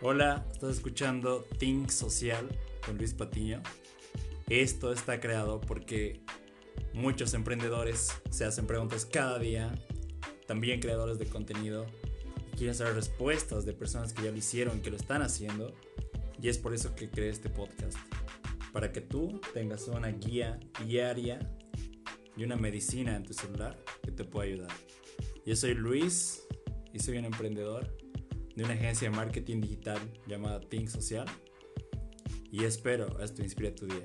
Hola, estás escuchando Think Social con Luis Patiño. Esto está creado porque muchos emprendedores se hacen preguntas cada día, también creadores de contenido, quieren saber respuestas de personas que ya lo hicieron, que lo están haciendo, y es por eso que creé este podcast, para que tú tengas una guía diaria y una medicina en tu celular que te pueda ayudar. Yo soy Luis y soy un emprendedor de una agencia de marketing digital llamada Think Social y espero esto inspire tu día.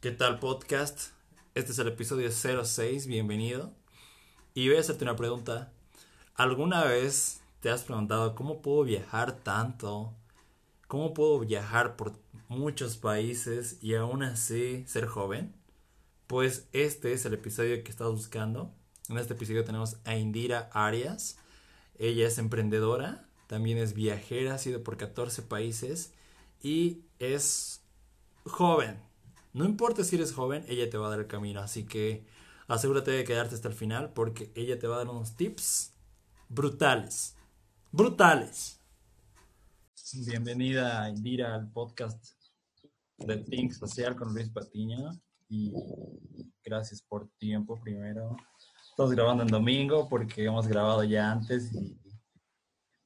¿Qué tal podcast? Este es el episodio 06, bienvenido. Y voy a hacerte una pregunta. ¿Alguna vez te has preguntado cómo puedo viajar tanto? ¿Cómo puedo viajar por muchos países y aún así ser joven? Pues este es el episodio que estás buscando. En este episodio tenemos a Indira Arias. Ella es emprendedora, también es viajera, ha sido por 14 países y es joven. No importa si eres joven, ella te va a dar el camino. Así que asegúrate de quedarte hasta el final porque ella te va a dar unos tips brutales. Brutales. Bienvenida, Indira, al podcast de Think Social con Luis Patiño. Y gracias por tiempo primero. Estamos grabando en domingo porque hemos grabado ya antes y,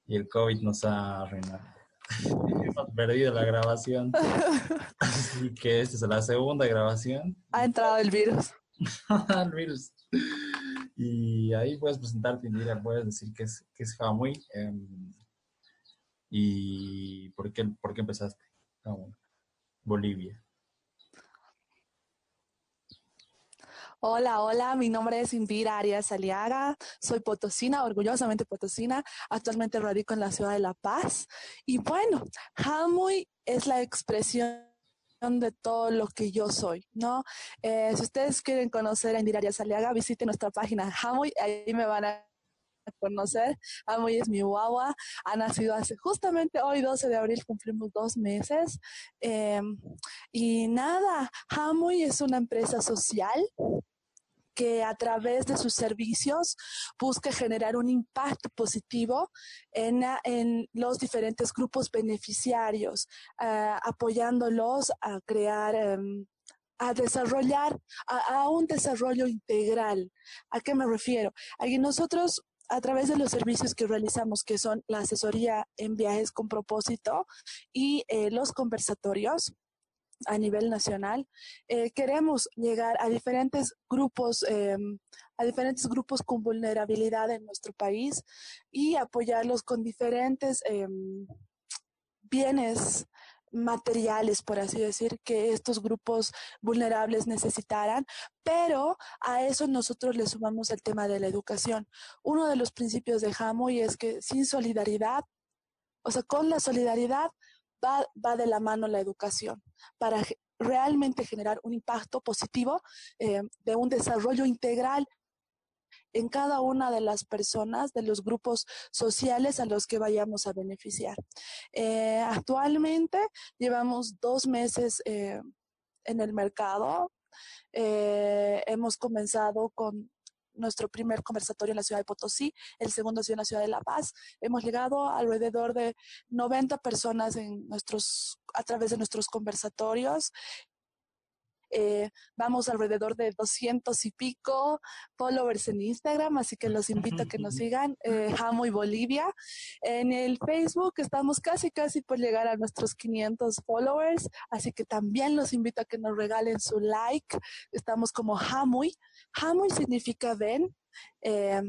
y el COVID nos ha arruinado. hemos perdido la grabación. Así que esta es la segunda grabación. Ha entrado el virus. el virus. Y ahí puedes presentarte, Indira, puedes decir que es, que es Hamuy. Em, ¿Y por qué, por qué empezaste? Bolivia. Hola, hola, mi nombre es Indira Arias Aliaga, soy potosina, orgullosamente potosina, actualmente radico en la ciudad de La Paz y bueno, Hamuy es la expresión de todo lo que yo soy, ¿no? Eh, si ustedes quieren conocer a Indira Arias Aliaga, visiten nuestra página Hamuy, ahí me van a conocer. Amoy es mi guagua, ha nacido hace justamente hoy, 12 de abril, cumplimos dos meses. Em, y nada, Hamoy es una empresa social que a través de sus servicios busca generar un impacto positivo en, en los diferentes grupos beneficiarios, apoyándolos a crear um, a desarrollar a, a, un desarrollo integral. ¿A qué me refiero? Aquí nosotros a través de los servicios que realizamos, que son la asesoría en viajes con propósito y eh, los conversatorios a nivel nacional, eh, queremos llegar a diferentes grupos, eh, a diferentes grupos con vulnerabilidad en nuestro país y apoyarlos con diferentes em, bienes materiales, por así decir, que estos grupos vulnerables necesitaran, pero a eso nosotros le sumamos el tema de la educación. Uno de los principios de Hamoy es que sin solidaridad, o sea, con la solidaridad va, de la mano la educación para realmente generar un impacto positivo eh, de un desarrollo integral en cada una de las personas, de los grupos sociales a los que vayamos a beneficiar. Eh, actualmente llevamos dos meses eh, en el mercado. Hemos comenzado con nuestro primer conversatorio en la ciudad de Potosí, el segundo ha en la ciudad de La Paz. Hemos llegado alrededor de 90 personas en nuestros, a través de nuestros conversatorios eh, vamos alrededor de 200 y pico followers en Instagram, así que los invito a que nos sigan, eh, Jamo y Bolivia. En el Facebook estamos casi, casi por llegar a nuestros 500 followers, así que también los invito a que nos regalen su like. Estamos como Hamuy. Hamuy significa ven. Eh,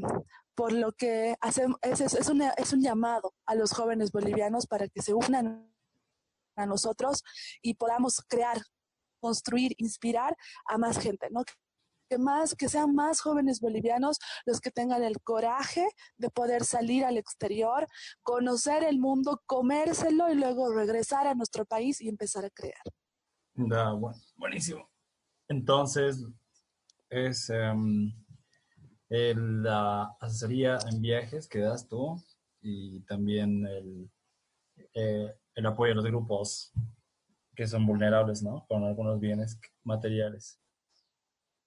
por lo que hacemos, es, es, es, una, es un llamado a los jóvenes bolivianos para que se unan a nosotros y podamos crear construir, inspirar a más gente, ¿no? Que más, que sean más jóvenes bolivianos los que tengan el coraje de poder salir al exterior, conocer el mundo, comérselo y luego regresar a nuestro país y empezar a crear. Da, bueno, buenísimo. Entonces, es el, la asesoría en viajes que das tú y también el, eh, el apoyo a los grupos que son vulnerables, ¿no? Con algunos bienes materiales.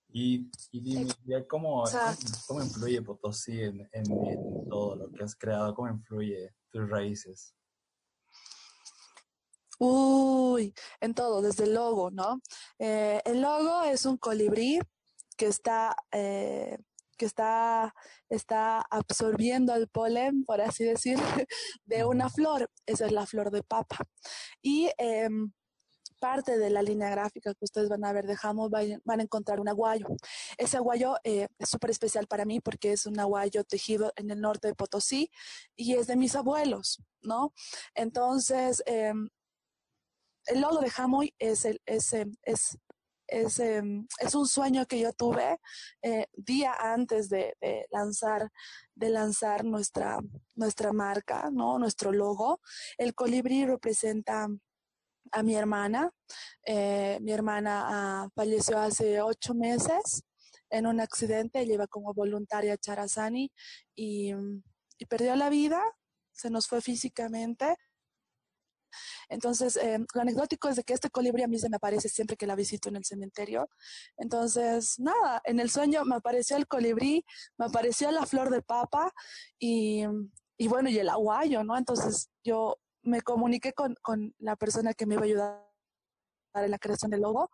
Y, y ¿cómo, cómo influye Potosí en, en, todo lo que has creado? ¿Cómo influye tus raíces? Uy, en todo, desde el logo, ¿no? Eh, el logo es un colibrí que está, eh, que está, está absorbiendo el polen, por así decir, de una flor. Esa es la flor de papa. Y em, parte de la línea gráfica que ustedes van a ver de Hamo van a encontrar un aguayo. Ese aguayo eh, es súper especial para mí porque es un aguayo tejido en el norte de Potosí y es de mis abuelos, ¿no? Entonces, em, el logo de Hamoy es, el, es, em, es, es, em, es, un sueño que yo tuve eh, día antes de, de, lanzar, de lanzar nuestra, nuestra marca, ¿no? nuestro logo. El colibrí representa a mi hermana. Eh, mi hermana ah, falleció hace ocho meses en un accidente. Ella iba como voluntaria a Charazani y, y perdió la vida. Se nos fue físicamente. Entonces, eh, lo anecdótico es de que este colibrí a mí se me aparece siempre que la visito en el cementerio. Entonces, nada, en el sueño me apareció el colibrí, me apareció la flor de papa y, y bueno, y el aguayo, ¿no? Entonces, yo me comuniqué con, con la persona que me iba a ayudar en la creación del logo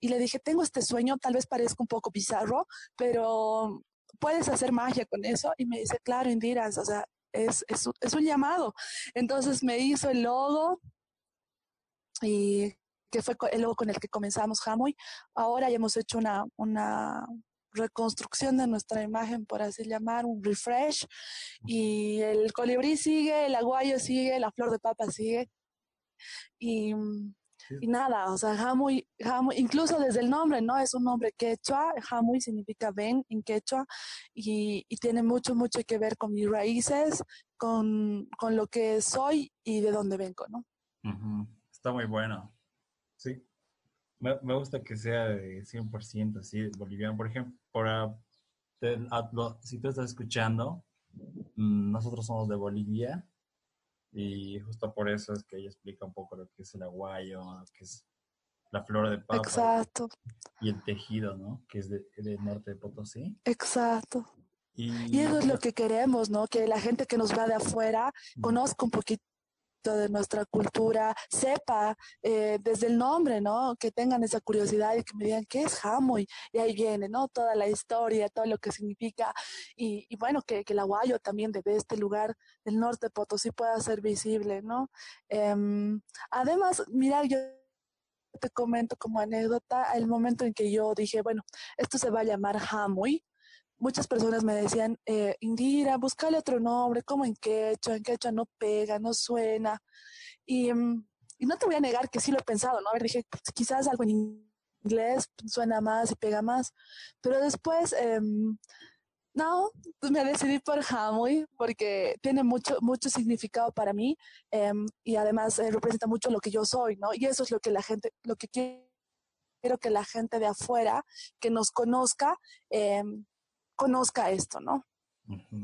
y le dije, tengo este sueño, tal vez parezca un poco bizarro, pero puedes hacer magia con eso. Y me dice, claro, Indira, o sea, es, es, es un llamado. Entonces me hizo el logo y que fue el logo con el que comenzamos Hamoy. Ahora ya hemos hecho una, una reconstrucción de nuestra imagen, por así llamar, un refresh. Y el colibrí sigue, el aguayo sigue, la flor de papa sigue. Y, y nada, o sea, Hamuy, incluso desde el nombre, ¿no? Es un nombre quechua, Hamuy significa ven en quechua y, y, tiene mucho, mucho que ver con mis raíces, con, con lo que soy y de dónde vengo, ¿no? Está muy bueno. Sí, me, me, gusta que sea de 100% así, boliviano. Por ejemplo, por, si tú estás escuchando, mm, nosotros somos de Bolivia y justo por eso es que ella explica un poco lo que es el aguayo, lo que es la flor de papa. Exacto. Y el tejido, ¿no? Que es del de norte de Potosí. Exacto. Y, y, eso es lo que queremos, ¿no? Que la gente que nos va de afuera conozca un poquito de nuestra cultura, sepa eh, desde el nombre, ¿no? Que tengan esa curiosidad y que me digan qué es Hamoy. Y ahí viene, ¿no? Toda la historia, todo lo que significa. Y, bueno, que, el aguayo también de este lugar del norte de Potosí pueda ser visible, ¿no? Eh, además, mira, yo te comento como anécdota el momento en que yo dije, bueno, esto se va a llamar Hamoy muchas personas me decían, eh, Indira, búscale otro nombre, como en quechua, en quechua no pega, no suena. Y, mm, y, no te voy a negar que sí lo he pensado, ¿no? A ver, dije, pues, quizás algo en inglés suena más y pega más. Pero después, eh, no, pues me decidí por Hamoy porque tiene mucho, mucho significado para mí eh, y además eh, representa mucho lo que yo soy, ¿no? Y eso es lo que la gente, lo que quiero que la gente de afuera, que nos conozca, eh, conozca esto, ¿no?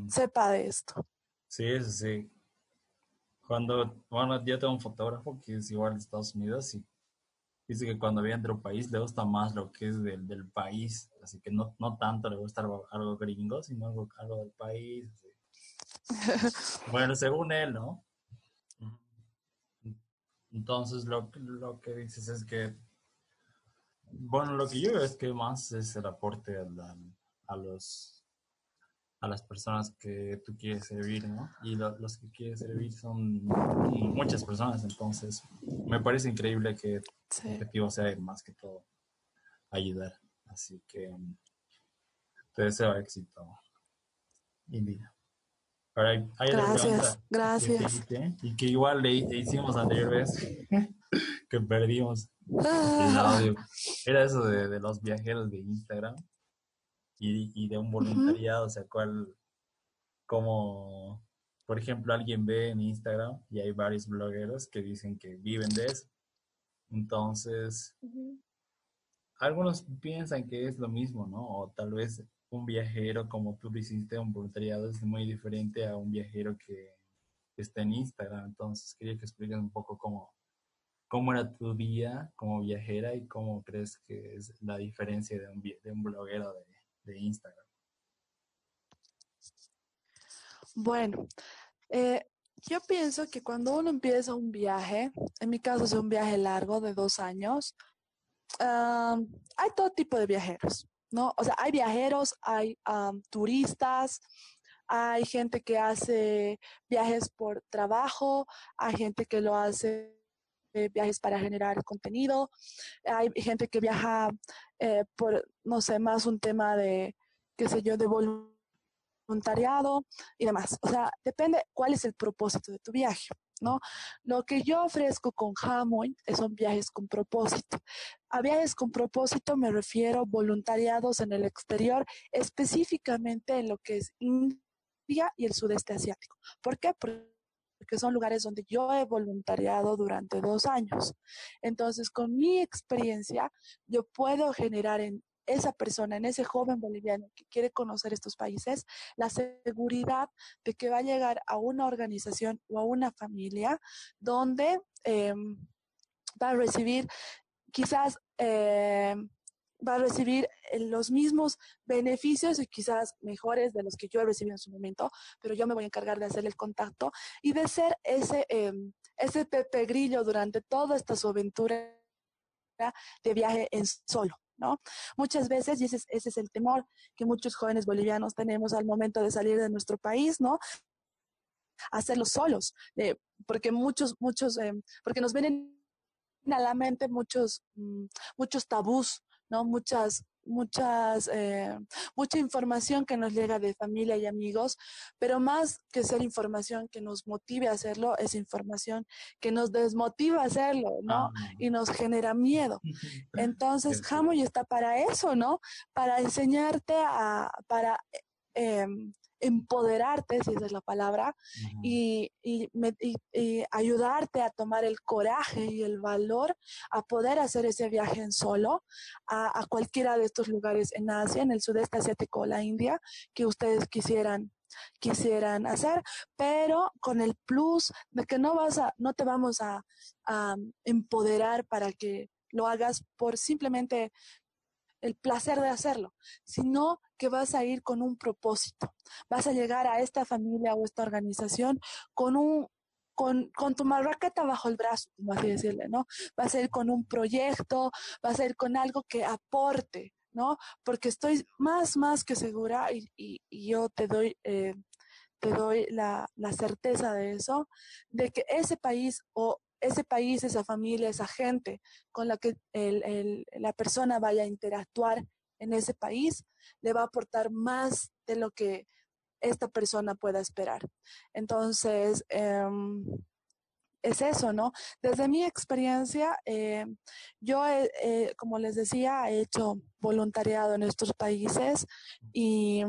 Sepa de esto. Sí, sí, sí. Cuando, bueno, yo tengo un fotógrafo que es igual de Estados Unidos y dice que cuando viene a otro país le gusta más lo que es del, del país, así que no, no, tanto le gusta algo, algo gringo, sino algo, algo del país. bueno, según él, ¿no? Entonces lo, lo que dices es que, bueno, lo que yo veo es que más es el aporte al, a los a las personas que tú quieres servir, ¿no? Y los que quieres servir son muchas personas, entonces me parece increíble que el objetivo sea más que todo ayudar. Así que te deseo éxito, India. hay, gracias, gracias. y que igual le, hicimos anterior vez que perdimos el audio. Era eso de, de los viajeros de Instagram y, de un voluntariado, o sea, cuál, como, por ejemplo, alguien ve en Instagram y hay varios blogueros que dicen que viven de eso. Entonces, algunos piensan que es lo mismo, ¿no? O tal vez un viajero como tú lo hiciste, un voluntariado es muy diferente a un viajero que está en Instagram. Entonces, quería que expliques un poco cómo, cómo era tu día como viajera y cómo crees que es la diferencia de un, de un bloguero de, de Instagram. Bueno, eh, yo pienso que cuando uno empieza un viaje, en mi caso es un viaje largo de dos años, hay todo tipo de viajeros, ¿no? O sea, hay viajeros, hay turistas, hay gente que hace viajes por trabajo, hay gente que lo hace eh, viajes para generar contenido, hay gente que viaja eh, por, no sé, más un tema de, qué sé yo, de voluntariado y demás. O sea, depende cuál es el propósito de tu viaje. ¿no? Lo que yo ofrezco con Hamoy son viajes con propósito. A viajes con propósito me refiero voluntariados en el exterior, específicamente en lo que es India y el sudeste asiático. ¿Por qué? Porque son lugares donde yo he voluntariado durante dos años. Entonces, con mi experiencia, yo puedo generar en esa persona, en ese joven boliviano que quiere conocer estos países, la seguridad de que va a llegar a una organización o a una familia donde em, va a recibir quizás... Em, va a recibir eh, los mismos beneficios y quizás mejores de los que yo he recibido en su momento, pero yo me voy a encargar de hacer el contacto y de ser ese, em, ese pepe grillo durante toda esta su aventura de viaje en solo. ¿no? Muchas veces, y ese es, el temor que muchos jóvenes bolivianos tenemos al momento de salir de nuestro país, ¿no? Hacerlo solos, eh, porque muchos, muchos, eh, porque nos vienen a la mente muchos, mm, muchos tabús, ¿no? Muchas, muchas, eh, mucha información que nos llega de familia y amigos, pero más que ser información que nos motive a hacerlo, es información que nos desmotiva a hacerlo, ¿no? Ah. Y nos genera miedo. Entonces, Hamoy está para eso, ¿no? Para enseñarte a, para... Eh, empoderarte, si esa es la palabra, y, ayudarte a tomar el coraje y el valor a poder hacer ese viaje en solo a, cualquiera de estos lugares en Asia, en el sudeste asiático o la India, que ustedes quisieran quisieran hacer, pero con el plus de que no vas a, no te vamos a empoderar para que lo hagas por simplemente el placer de hacerlo, sino que vas a ir con un propósito. Vas a llegar a esta familia o esta organización con un con, con, tu marraqueta bajo el brazo, como así decirle, ¿no? Vas a ir con un proyecto, vas a ir con algo que aporte, ¿no? Porque estoy más, más que segura y, y, yo te doy, eh, te doy la, la certeza de eso, de que ese país o ese país, esa familia, esa gente con la que la persona vaya a interactuar en ese país, le va a aportar más de lo que esta persona pueda esperar. Entonces, em, es eso, ¿no? Desde mi experiencia, em, yo, como les decía, he hecho voluntariado en estos países y,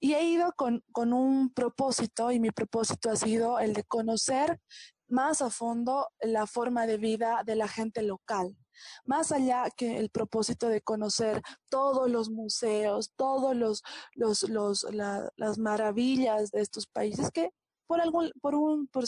he ido con, con, un propósito y mi propósito ha sido el de conocer más a fondo la forma de vida de la gente local, más allá que el propósito de conocer todos los museos, todos los, los, los las maravillas de estos países que por algún, por un, por,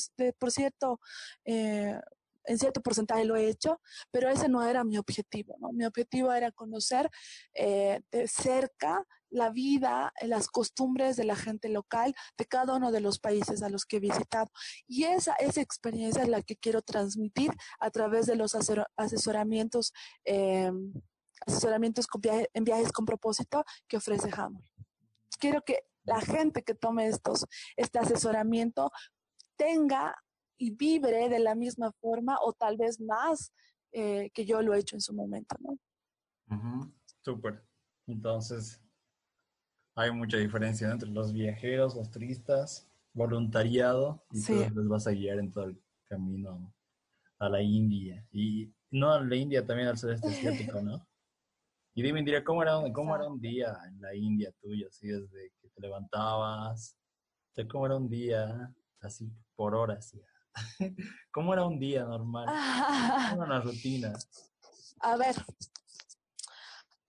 cierto, eh, en cierto porcentaje lo he hecho, pero ese no era mi objetivo, ¿no? Mi objetivo era conocer eh, de cerca la vida, las costumbres de la gente local de cada uno de los países a los que he visitado. Y esa, esa experiencia es la que quiero transmitir a través de los asesoramientos, em, asesoramientos en viajes con propósito que ofrece Hammer. Quiero que la gente que tome estos, este asesoramiento tenga y vibre de la misma forma o tal vez más eh, que yo lo he hecho en su momento, ¿no? Súper. Entonces, hay mucha diferencia entre los viajeros, los turistas, voluntariado, y tú les vas a guiar en todo el camino a la India. Y no a la India, también al sudeste asiático, ¿no? Y dime, diría, ¿cómo era, cómo era un día en la India tuyo? Así desde que te levantabas, ¿cómo era un día así por horas? ¿Cómo era un día normal? ¿Cómo era una rutina? A ver,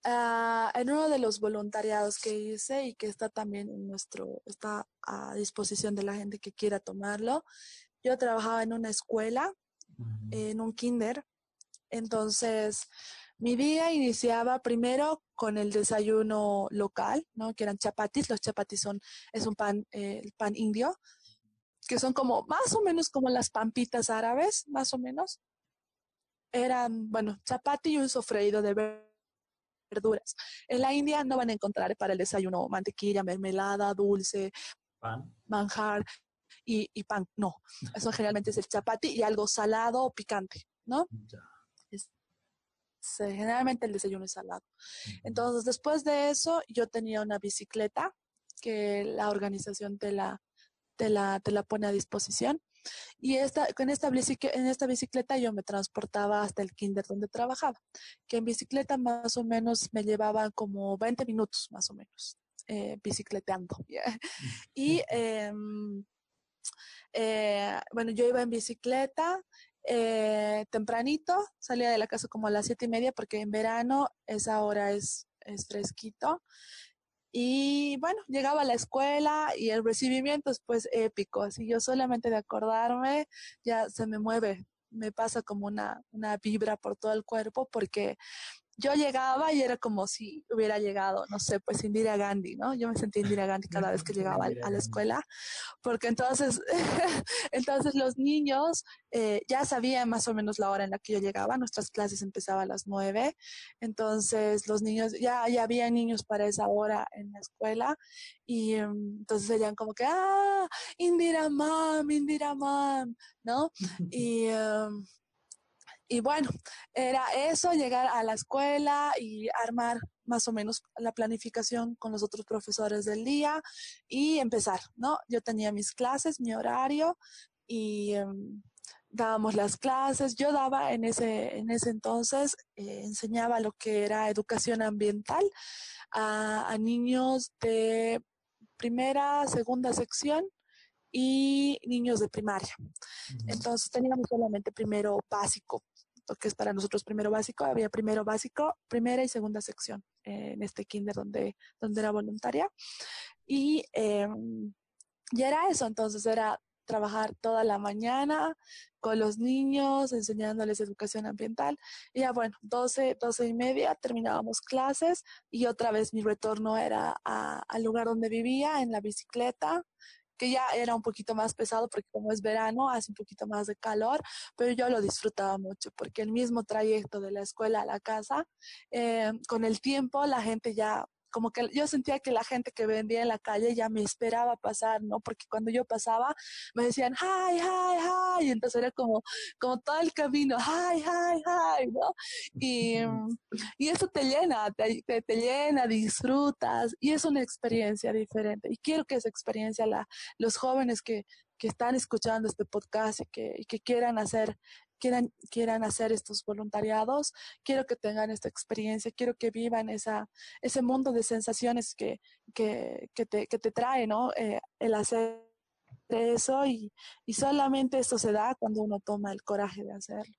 ah, en uno de los voluntariados que hice y que está también en nuestro, está a disposición de la gente que quiera tomarlo, yo trabajaba en una escuela, en un kinder, Entonces, mi día iniciaba primero con el desayuno local, ¿no? Que eran chapatis. Los chapatis son, es un pan, eh, el pan indio, que son como, más o menos como las pampitas árabes, más o menos. Eran, bueno, chapati y un sofreído de verduras. En la India no van a encontrar para el desayuno mantequilla, mermelada, dulce, Pan. manjar y, y pan. No, eso generalmente es el chapati y algo salado o picante, ¿no? Ya. Generalmente el desayuno es salado. Entonces, después de eso, yo tenía una bicicleta que la organización te la, te la, te la pone a disposición. Y esta, con esta, bicic- en esta bicicleta yo me transportaba hasta el kinder donde trabajaba, que en bicicleta más o menos me llevaba como 20 minutos, más o menos, eh, bicicleteando. ¿ya? Y em, eh, bueno, yo iba en bicicleta eh, tempranito, salía de la casa como a las siete y media porque en verano esa hora es, es fresquito. Y bueno, llegaba a la escuela y el recibimiento es pues épico, así yo solamente de acordarme ya se me mueve, me pasa como una, una vibra por todo el cuerpo porque yo llegaba y era como si hubiera llegado, no sé, pues Indira Gandhi, ¿no? Yo me sentí Indira Gandhi cada vez que llegaba a la escuela, porque entonces, entonces los niños eh, ya sabían más o menos la hora en la que yo llegaba, nuestras clases empezaban a las nueve, entonces los niños, ya, ya había niños para esa hora en la escuela, y em, entonces serían como que, ah, Indira Mam, Indira Mam, ¿no? Y... em, y bueno, era eso, llegar a la escuela y armar más o menos la planificación con los otros profesores del día y empezar, ¿no? Yo tenía mis clases, mi horario y em, dábamos las clases. Yo daba en ese, en ese entonces, eh, enseñaba lo que era educación ambiental a, a niños de primera, segunda sección y niños de primaria. Entonces teníamos solamente primero básico, que es para nosotros primero básico. Había primero básico, primera y segunda sección eh, en este kinder donde, donde era voluntaria. Y eh, ya era eso, entonces era trabajar toda la mañana con los niños, enseñándoles educación ambiental. Y ya bueno, 12, 12 y media terminábamos clases y otra vez mi retorno era al lugar donde vivía, en la bicicleta, que ya era un poquito más pesado porque como es verano hace un poquito más de calor, pero yo lo disfrutaba mucho porque el mismo trayecto de la escuela a la casa, eh, con el tiempo la gente ya como que yo sentía que la gente que vendía en la calle ya me esperaba pasar, ¿no? Porque cuando yo pasaba me decían, hi, hi, hi, y entonces era como, como todo el camino, hi, hi, hi, ¿no? Y, mm, y eso te llena, te, te, te llena, disfrutas, y es una experiencia diferente. Y quiero que esa experiencia la, los jóvenes que, que están escuchando este podcast y que, y que quieran hacer quieran, quieran hacer estos voluntariados, quiero que tengan esta experiencia, quiero que vivan esa, ese mundo de sensaciones que, que, que, te, que te trae, ¿no? Eh, el hacer eso y, y solamente esto se da cuando uno toma el coraje de hacerlo.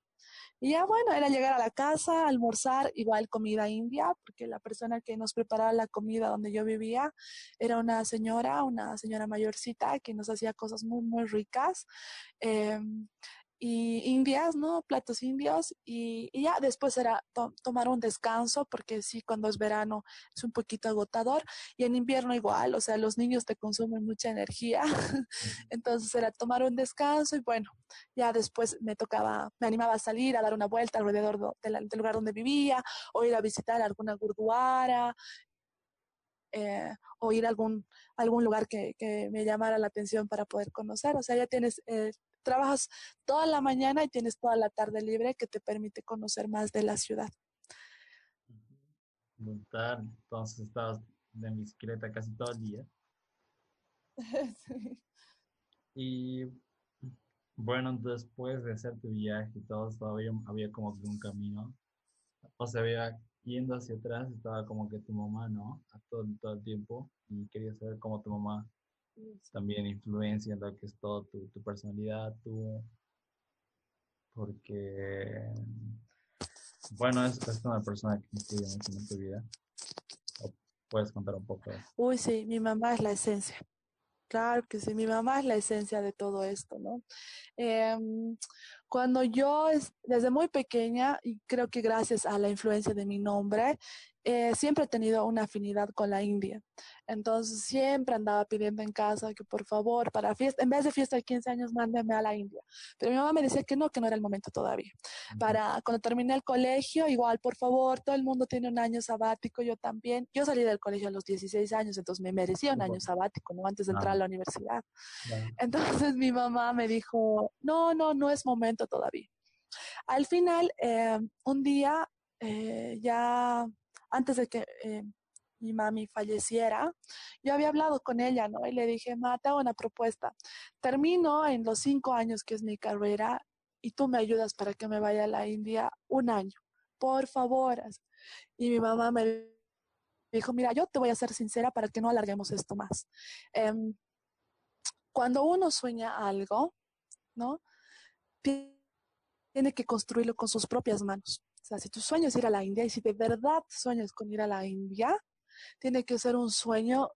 Y ya bueno, era llegar a la casa, almorzar, igual comida india, porque la persona que nos preparaba la comida donde yo vivía era una señora, una señora mayorcita que nos hacía cosas muy, muy ricas. Eh, y indias, ¿no? Platos indios y, y ya después era to tomar un descanso porque sí, cuando es verano es un poquito agotador y en invierno igual, o sea, los niños te consumen mucha energía, entonces era tomar un descanso y bueno, ya después me tocaba, me animaba a salir a dar una vuelta alrededor do, de la, del lugar donde vivía o ir a visitar alguna gurduara. Eh, o ir a algún, algún lugar que, que, me llamara la atención para poder conocer. O sea, ya tienes eh, trabajas toda la mañana y tienes toda la tarde libre que te permite conocer más de la ciudad. Brutal. Entonces estabas en bicicleta casi todo el día. sí. Y bueno, después de hacer tu viaje y todo, todavía había como que un camino. O sea, había yendo hacia atrás, estaba como que tu mamá, ¿no? A todo, todo el tiempo. Y quería saber cómo tu mamá también influencia en lo que es todo tu, tu personalidad, tú, porque, bueno, es, es una persona que influye mucho en tu vida. ¿O ¿Puedes contar un poco? Uy, sí, mi mamá es la esencia. Claro que sí, mi mamá es la esencia de todo esto, ¿no? Eh, Cuando yo, desde muy pequeña, y creo que gracias a la influencia de mi nombre, eh, siempre he tenido una afinidad con la India. Entonces siempre andaba pidiendo en casa que por favor, para fiesta, en vez de fiesta de 15 años, mándeme a la India. Pero mi mamá me decía que no, que no era el momento todavía. Para cuando terminé el colegio, igual, por favor, todo el mundo tiene un año sabático, yo también. Yo salí del colegio a los 16 años, entonces me merecía un año sabático, ¿no? Antes de entrar a la universidad. Entonces mi mamá me dijo, no, no, no es momento todavía. Al final, eh, un día eh, ya antes de que eh, mi mami falleciera, yo había hablado con ella, ¿no? Y le dije, ma, te hago una propuesta. Termino en los cinco años que es mi carrera y tú me ayudas para que me vaya a la India un año, por favor. Y mi mamá me dijo, mira, yo te voy a ser sincera para que no alarguemos esto más. Em, cuando uno sueña algo, ¿no? Tiene que construirlo con sus propias manos. O sea, si tu sueño es ir a la India y si de verdad sueñas con ir a la India, tiene que ser un sueño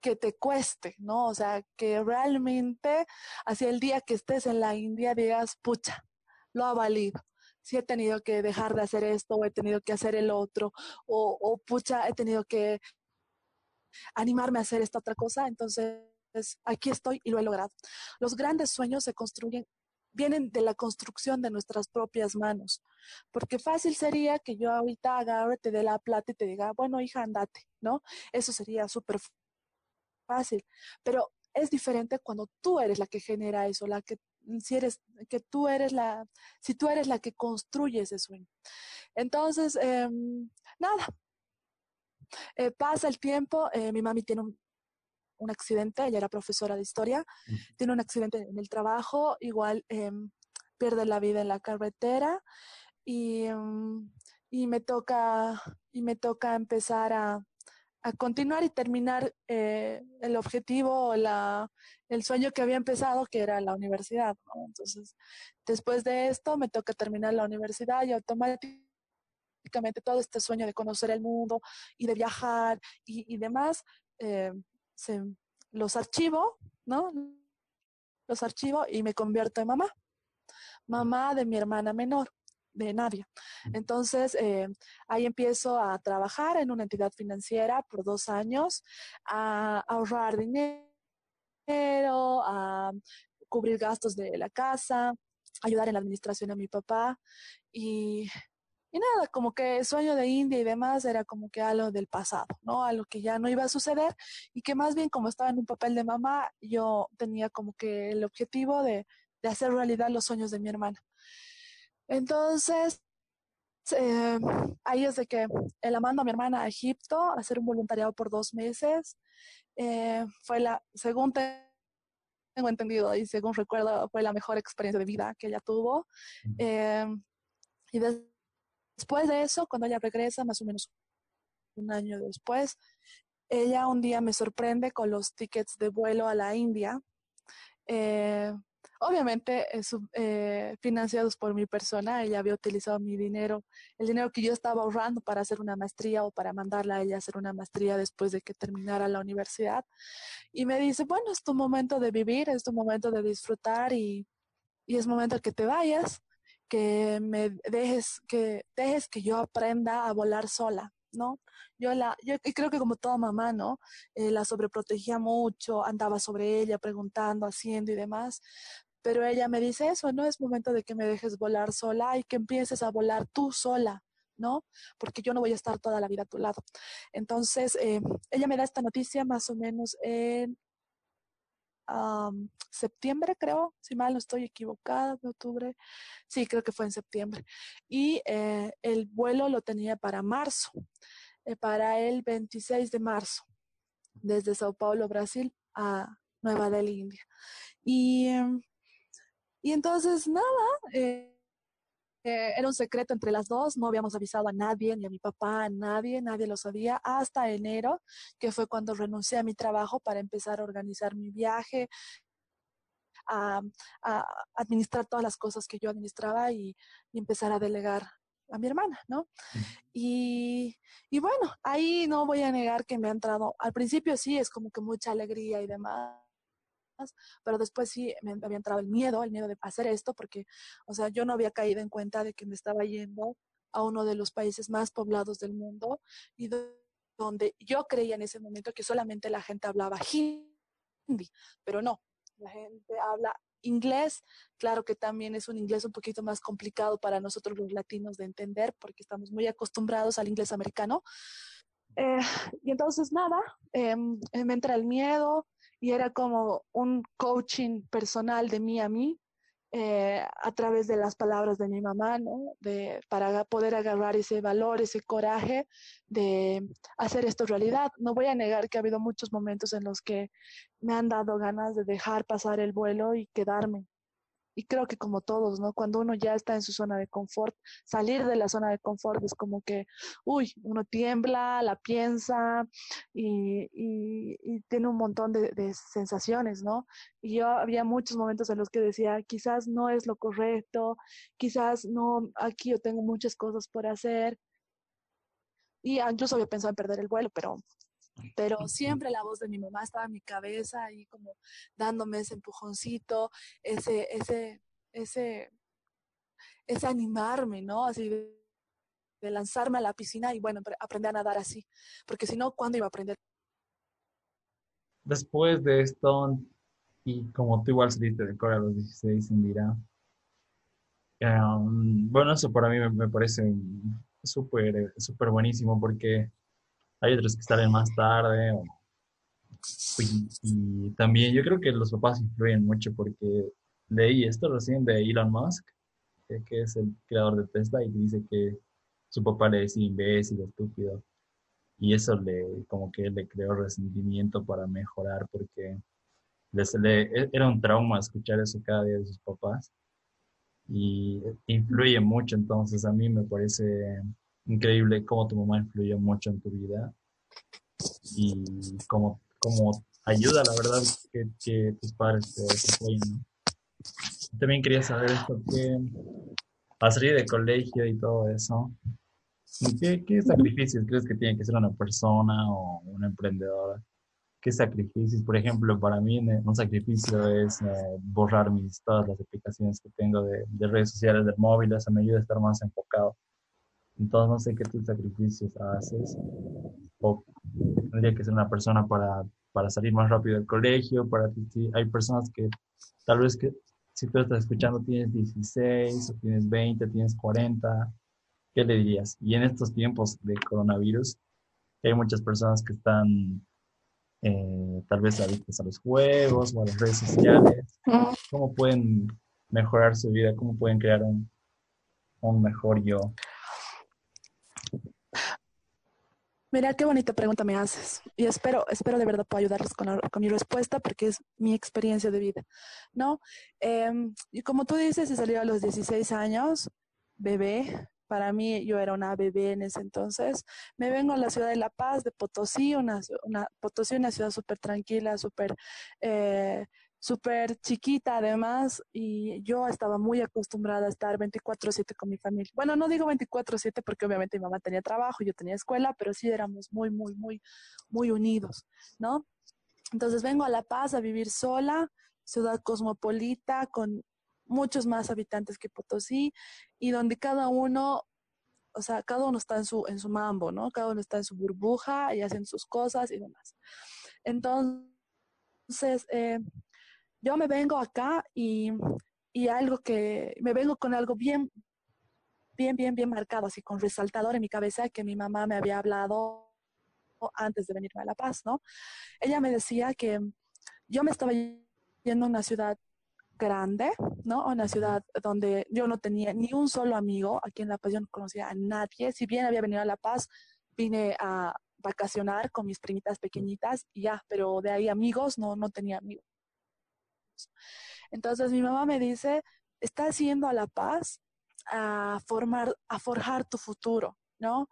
que te cueste, ¿no? O sea, que realmente hacia el día que estés en la India digas, pucha, lo ha valido. Si he tenido que dejar de hacer esto o he tenido que hacer el otro o, o pucha, he tenido que animarme a hacer esta otra cosa, entonces aquí estoy y lo he logrado. Los grandes sueños se construyen vienen de la construcción de nuestras propias manos. Porque fácil sería que yo ahorita agarre, te dé la plata y te diga, bueno, hija, andate, ¿no? Eso sería súper fácil. Pero es diferente cuando tú eres la que genera eso, la que si eres que tú eres la si tú eres la que construye ese sueño. Entonces, em, nada. Eh, pasa el tiempo, eh, mi mami tiene un, un accidente, ella era profesora de historia, tiene un accidente en el trabajo, igual em, pierde la vida en la carretera y, em, y, me, toca, y me toca empezar a, a continuar y terminar eh, el objetivo o la, el sueño que había empezado, que era la universidad. Entonces, después de esto, me toca terminar la universidad y automáticamente todo este sueño de conocer el mundo y de viajar y, y demás, eh, los archivo, ¿no? Los archivo y me convierto en mamá. Mamá de mi hermana menor, de Nadia. Entonces, eh, ahí empiezo a trabajar en una entidad financiera por dos años, a ahorrar dinero, a cubrir gastos de la casa, ayudar en la administración a mi papá y y nada, como que sueño de India y demás era como que algo del pasado, ¿no? Algo que ya no iba a suceder y que más bien como estaba en un papel de mamá, yo tenía como que el objetivo de, de hacer realidad los sueños de mi hermana. Entonces, eh, ahí es de que la mando a mi hermana a Egipto a hacer un voluntariado por dos meses. Eh, fue la, según tengo entendido y según recuerdo, fue la mejor experiencia de vida que ella tuvo. Eh, y desde Después de eso, cuando ella regresa, más o menos un año después, ella un día me sorprende con los tickets de vuelo a la India. Eh, obviamente eh, financiados por mi persona, ella había utilizado mi dinero, el dinero que yo estaba ahorrando para hacer una maestría o para mandarla a ella a hacer una maestría después de que terminara la universidad. Y me dice, bueno, es tu momento de vivir, es tu momento de disfrutar y, y es momento que te vayas que me dejes que dejes que yo aprenda a volar sola, ¿no? Yo la yo creo que como toda mamá, ¿no? Eh, la sobreprotegía mucho, andaba sobre ella preguntando, haciendo y demás. Pero ella me dice eso, no es momento de que me dejes volar sola y que empieces a volar tú sola, ¿no? Porque yo no voy a estar toda la vida a tu lado. Entonces, eh, ella me da esta noticia más o menos en septiembre, creo, si mal no estoy equivocada, de octubre. Sí, creo que fue en septiembre. Y eh, el vuelo lo tenía para marzo, eh, para el 26 de marzo, desde Sao Paulo, Brasil, a Nueva Delhi, India. Y, em, y entonces, nada, eh, era un secreto entre las dos, no habíamos avisado a nadie, ni a mi papá, a nadie, nadie lo sabía, hasta enero, que fue cuando renuncié a mi trabajo para empezar a organizar mi viaje, a, administrar todas las cosas que yo administraba y, empezar a delegar a mi hermana, ¿no? Y, y, bueno, ahí no voy a negar que me ha entrado, al principio sí, es como que mucha alegría y demás, pero después sí me había entrado el miedo, el miedo de hacer esto, porque, o sea, yo no había caído en cuenta de que me estaba yendo a uno de los países más poblados del mundo y donde yo creía en ese momento que solamente la gente hablaba hindi, pero no, la gente habla inglés, claro que también es un inglés un poquito más complicado para nosotros los latinos de entender porque estamos muy acostumbrados al inglés americano. Eh, y entonces nada, em, me entra el miedo, y era como un coaching personal de mí a mí eh, a través de las palabras de mi mamá, ¿no? De, para poder agarrar ese valor, ese coraje de hacer esto realidad. No voy a negar que ha habido muchos momentos en los que me han dado ganas de dejar pasar el vuelo y quedarme, y creo que como todos, ¿no? Cuando uno ya está en su zona de confort, salir de la zona de confort es como que, uy, uno tiembla, la piensa y, tiene un montón de, de, sensaciones, ¿no? Y yo había muchos momentos en los que decía, quizás no es lo correcto, quizás no, aquí yo tengo muchas cosas por hacer. Y incluso había pensado en perder el vuelo, pero pero siempre la voz de mi mamá estaba en mi cabeza ahí como dándome ese empujoncito, ese, ese, ese, ese animarme, ¿no? Así de, lanzarme a la piscina y bueno, aprender a nadar así, porque si no, ¿cuándo iba a aprender? Después de esto, y como tú igual saliste de Corea a los 16, Indira, um, bueno, eso para mí me, me parece súper, súper buenísimo porque hay otros que salen más tarde. y, también yo creo que los papás influyen mucho porque leí esto recién de Elon Musk, que, es el creador de Tesla, y dice que su papá le decía imbécil, estúpido. Y eso le, como que le creó resentimiento para mejorar porque le, e, era un trauma escuchar eso cada día de sus papás. Y influye mucho, entonces a mí me parece increíble cómo tu mamá influyó mucho en tu vida y cómo, cómo ayuda, la verdad, que, que tus padres te, apoyen. También quería saber esto, que a salir de colegio y todo eso, ¿qué, ¿qué, sacrificios crees que tiene que ser una persona o una emprendedora? ¿Qué sacrificios? Por ejemplo, para mí un sacrificio es eh, borrar mis, todas las aplicaciones que tengo de, de redes sociales, del móvil, eso me ayuda a estar más enfocado. Entonces no sé qué tus sacrificios haces o tendría que ser una persona para, para salir más rápido del colegio, para ti. Hay personas que tal vez que si tú estás escuchando tienes 16 o tienes 20, tienes 40, ¿qué le dirías? Y en estos tiempos de coronavirus, hay muchas personas que están eh, tal vez adictas a los juegos o a las redes sociales. ¿Cómo pueden mejorar su vida? ¿Cómo pueden crear un, un mejor yo? Mira, qué bonita pregunta me haces. Y espero, espero de verdad puedo ayudarles con, con mi respuesta porque es mi experiencia de vida, ¿no? Em, y como tú dices, se salió a los 16 años, bebé. Para mí, yo era una bebé en ese entonces. Me vengo a la ciudad de La Paz, de Potosí, una, una Potosí, una ciudad súper tranquila, súper eh, súper chiquita además y yo estaba muy acostumbrada a estar 24/7 con mi familia. Bueno, no digo 24/7 porque obviamente mi mamá tenía trabajo, yo tenía escuela, pero sí éramos muy, muy, muy, muy unidos, ¿no? Entonces vengo a La Paz a vivir sola, ciudad cosmopolita, con muchos más habitantes que Potosí y donde cada uno, o sea, cada uno está en su, en su mambo, ¿no? Cada uno está en su burbuja y hacen sus cosas y demás. Entonces, eh, yo me vengo acá y, y algo que, me vengo con algo bien, bien, bien, bien marcado, así con resaltador en mi cabeza que mi mamá me había hablado antes de venirme a La Paz, ¿no? Ella me decía que yo me estaba yendo a una ciudad grande, ¿no? Una ciudad donde yo no tenía ni un solo amigo. Aquí en La Paz yo no conocía a nadie. Si bien había venido a La Paz, vine a vacacionar con mis primitas pequeñitas y ya, pero de ahí amigos no, no tenía amigos. Entonces mi mamá me dice, estás yendo a La Paz a formar, a forjar tu futuro, ¿no?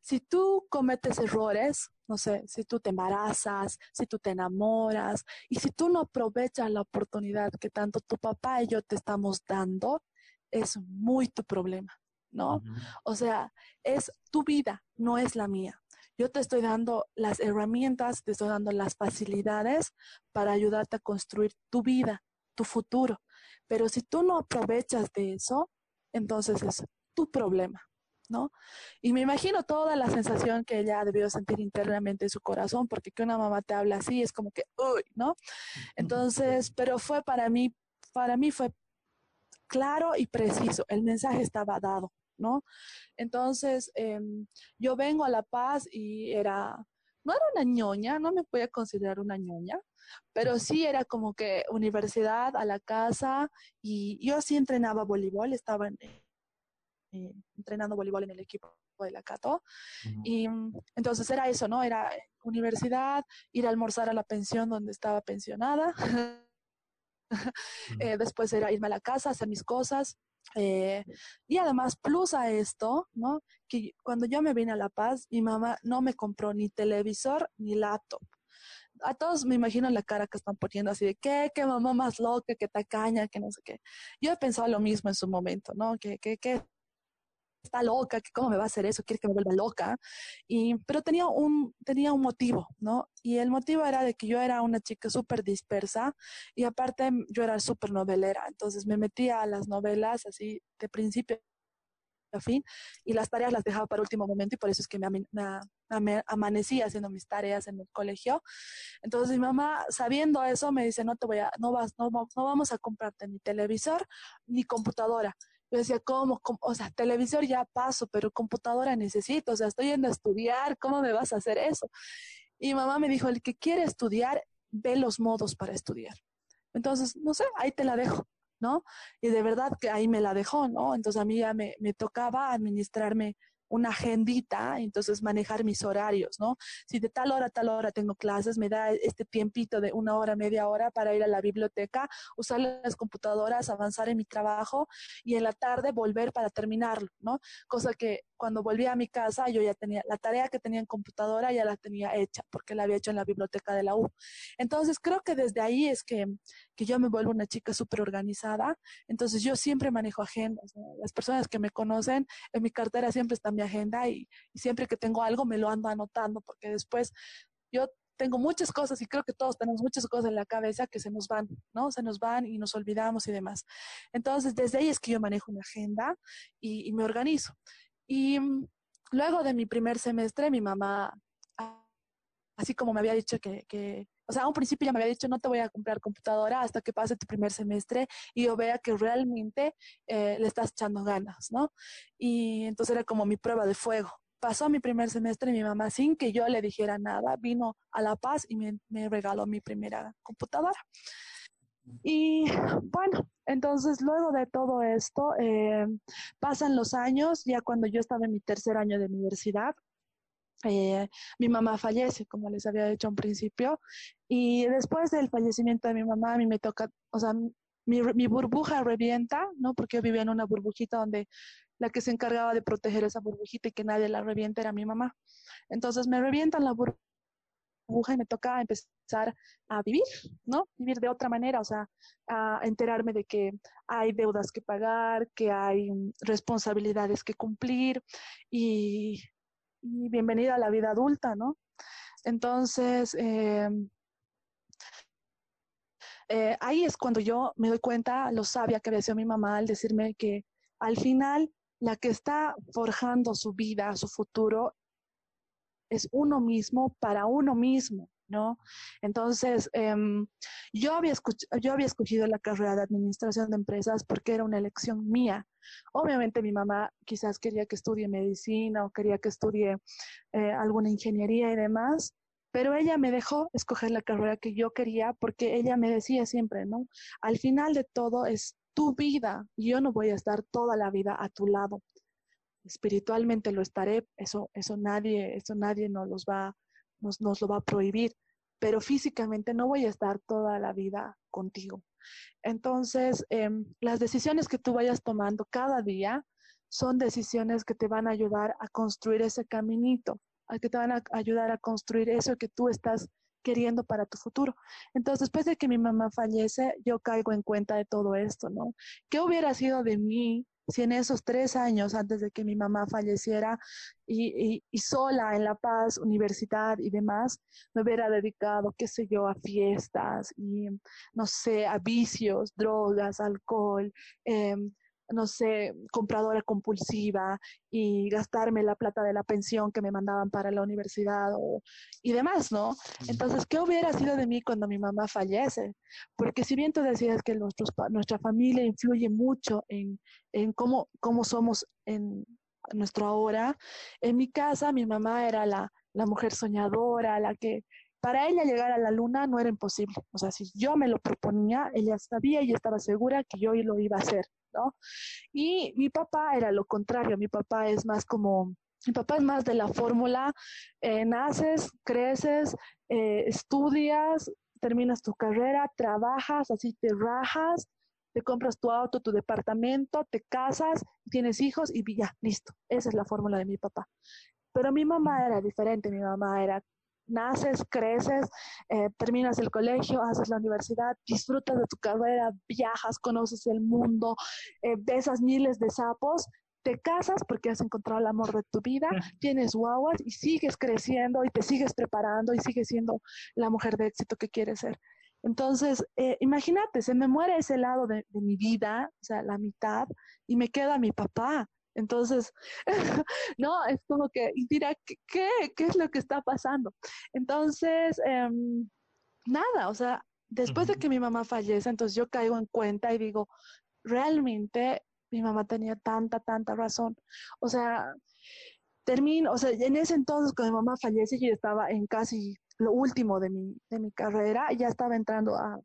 Si tú cometes errores, no sé, si tú te embarazas, si tú te enamoras y si tú no aprovechas la oportunidad que tanto tu papá y yo te estamos dando, es muy tu problema, ¿no? O sea, es tu vida, no es la mía. Yo te estoy dando las herramientas, te estoy dando las facilidades para ayudarte a construir tu vida, tu futuro. Pero si tú no aprovechas de eso, entonces es tu problema, ¿no? Y me imagino toda la sensación que ella debió sentir internamente en su corazón, porque que una mamá te habla así es como que, uy, ¿no? Entonces, pero fue para mí, para mí fue claro y preciso, el mensaje estaba dado, ¿no? Entonces, em, yo vengo a La Paz y era, no era una ñoña, no me podía considerar una ñoña, pero sí era como que universidad a la casa y yo sí entrenaba voleibol, estaba eh, entrenando voleibol en el equipo de la Cato. Y mm, entonces era eso, ¿no? Era universidad, ir a almorzar a la pensión donde estaba pensionada. Eh, después era irme a la casa, hacer mis cosas. Eh, y además, plus a esto, ¿no? Que cuando yo me vine a La Paz, mi mamá no me compró ni televisor ni laptop a todos me imagino la cara que están poniendo así de qué, qué mamá más loca, qué tacaña, que no sé qué. Yo he pensado lo mismo en su momento, ¿no? Que, que, que está loca, que cómo me va a hacer eso, quiere que me vuelva loca. Y, pero tenía un, tenía un motivo, ¿no? Y el motivo era de que yo era una chica súper dispersa y aparte yo era súper novelera. Entonces me metía a las novelas así de principio a fin y las tareas las dejaba para último momento y por eso es que me, me, amanecí haciendo mis tareas en el colegio. Entonces mi mamá, sabiendo eso, me dice, no te voy a, no vas, no, no vamos a comprarte ni televisor ni computadora. Yo decía, ¿cómo? O sea, televisor ya paso, pero computadora necesito, o sea, estoy yendo a estudiar, ¿cómo me vas a hacer eso? Y mamá me dijo, el que quiere estudiar, ve los modos para estudiar. Entonces, no sé, ahí te la dejo. ¿no? Y de verdad que ahí me la dejó, ¿no? Entonces a mí ya me, me tocaba administrarme una agendita, entonces manejar mis horarios, ¿no? Si de tal hora a tal hora tengo clases, me da este tiempito de una hora, media hora para ir a la biblioteca, usar las computadoras, avanzar en mi trabajo y en la tarde volver para terminarlo, ¿no? Cosa que cuando volví a mi casa yo ya tenía la tarea que tenía en computadora ya la tenía hecha porque la había hecho en la biblioteca de la U. Entonces creo que desde ahí es que, que yo me vuelvo una chica súper organizada. Entonces yo siempre manejo agendas. Las personas que me conocen, en mi cartera siempre está mi agenda y, y siempre que tengo algo me lo ando anotando porque después yo tengo muchas cosas y creo que todos tenemos muchas cosas en la cabeza que se nos van, ¿no? Se nos van y nos olvidamos y demás. Entonces, desde ahí es que yo manejo una agenda y, y me organizo. Y mm, luego de mi primer semestre, mi mamá, así como me había dicho que, o sea, a un principio ya me había dicho, no te voy a comprar computadora hasta que pase tu primer semestre y yo vea que realmente eh, le estás echando ganas, ¿no? Y entonces era como mi prueba de fuego. Pasó mi primer semestre y mi mamá, sin que yo le dijera nada, vino a La Paz y me regaló mi primera computadora. Y bueno, entonces luego de todo esto, eh, pasan los años, ya cuando yo estaba en mi tercer año de universidad, eh, mi mamá fallece, como les había dicho un principio, y después del fallecimiento de mi mamá, a mí me toca, o sea, mi, mi, burbuja revienta, ¿no? Porque yo vivía en una burbujita donde la que se encargaba de proteger esa burbujita y que nadie la revienta era mi mamá. Entonces me revientan la burbuja y me toca empezar a vivir, ¿no? Vivir de otra manera, o sea, a enterarme de que hay deudas que pagar, que hay responsabilidades que cumplir y, bienvenida a la vida adulta, ¿no? Entonces, eh, eh, ahí es cuando yo me doy cuenta lo sabia que había sido mi mamá al decirme que al final la que está forjando su vida, su futuro, es uno mismo para uno mismo, ¿no? Entonces, em, yo, había yo había escogido la carrera de administración de empresas porque era una elección mía. Obviamente mi mamá quizás quería que estudie medicina o quería que estudie eh, alguna ingeniería y demás, pero ella me dejó escoger la carrera que yo quería porque ella me decía siempre, ¿no? Al final de todo es tu vida, yo no voy a estar toda la vida a tu lado espiritualmente lo estaré, eso, eso nadie, eso nadie nos, los va, nos, nos lo va a prohibir, pero físicamente no voy a estar toda la vida contigo. Entonces, em, las decisiones que tú vayas tomando cada día son decisiones que te van a ayudar a construir ese caminito, a que te van a ayudar a construir eso que tú estás queriendo para tu futuro. Entonces, después de que mi mamá fallece, yo caigo en cuenta de todo esto, ¿no? ¿Qué hubiera sido de mí si en esos tres años antes de que mi mamá falleciera y, sola en La Paz, universidad y demás, me hubiera dedicado, qué sé yo, a fiestas y, no sé, a vicios, drogas, alcohol, eh, no sé, compradora compulsiva y gastarme la plata de la pensión que me mandaban para la universidad y demás, ¿no? Entonces, ¿qué hubiera sido de mí cuando mi mamá fallece? Porque si bien tú decías que nuestros, nuestra familia influye mucho en, en cómo, cómo somos en nuestro ahora, en mi casa mi mamá era la, la mujer soñadora, la que para ella llegar a la luna no era imposible. O sea, si yo me lo proponía, ella sabía y estaba segura que yo lo iba a hacer. ¿No? Y mi papá era lo contrario, mi papá es más como, mi papá es más de la fórmula, eh, naces, creces, eh, estudias, terminas tu carrera, trabajas, así te rajas, te compras tu auto, tu departamento, te casas, tienes hijos y ya, listo. Esa es la fórmula de mi papá. Pero mi mamá era diferente, mi mamá era naces, creces, eh, terminas el colegio, haces la universidad, disfrutas de tu carrera, viajas, conoces el mundo, eh, besas miles de sapos, te casas porque has encontrado el amor de tu vida, tienes guaguas y sigues creciendo y te sigues preparando y sigues siendo la mujer de éxito que quieres ser. Entonces, eh, imagínate, se me muere ese lado de, de, mi vida, o sea, la mitad, y me queda mi papá. Entonces, no, es como que, y dirá, ¿qué, ¿qué es lo que está pasando? Entonces, em, nada, o sea, después de que mi mamá fallece, entonces yo caigo en cuenta y digo, realmente mi mamá tenía tanta, tanta razón. O sea, termino, o sea, en ese entonces cuando mi mamá fallece, yo estaba en casi lo último de mi, de mi carrera, ya estaba entrando a,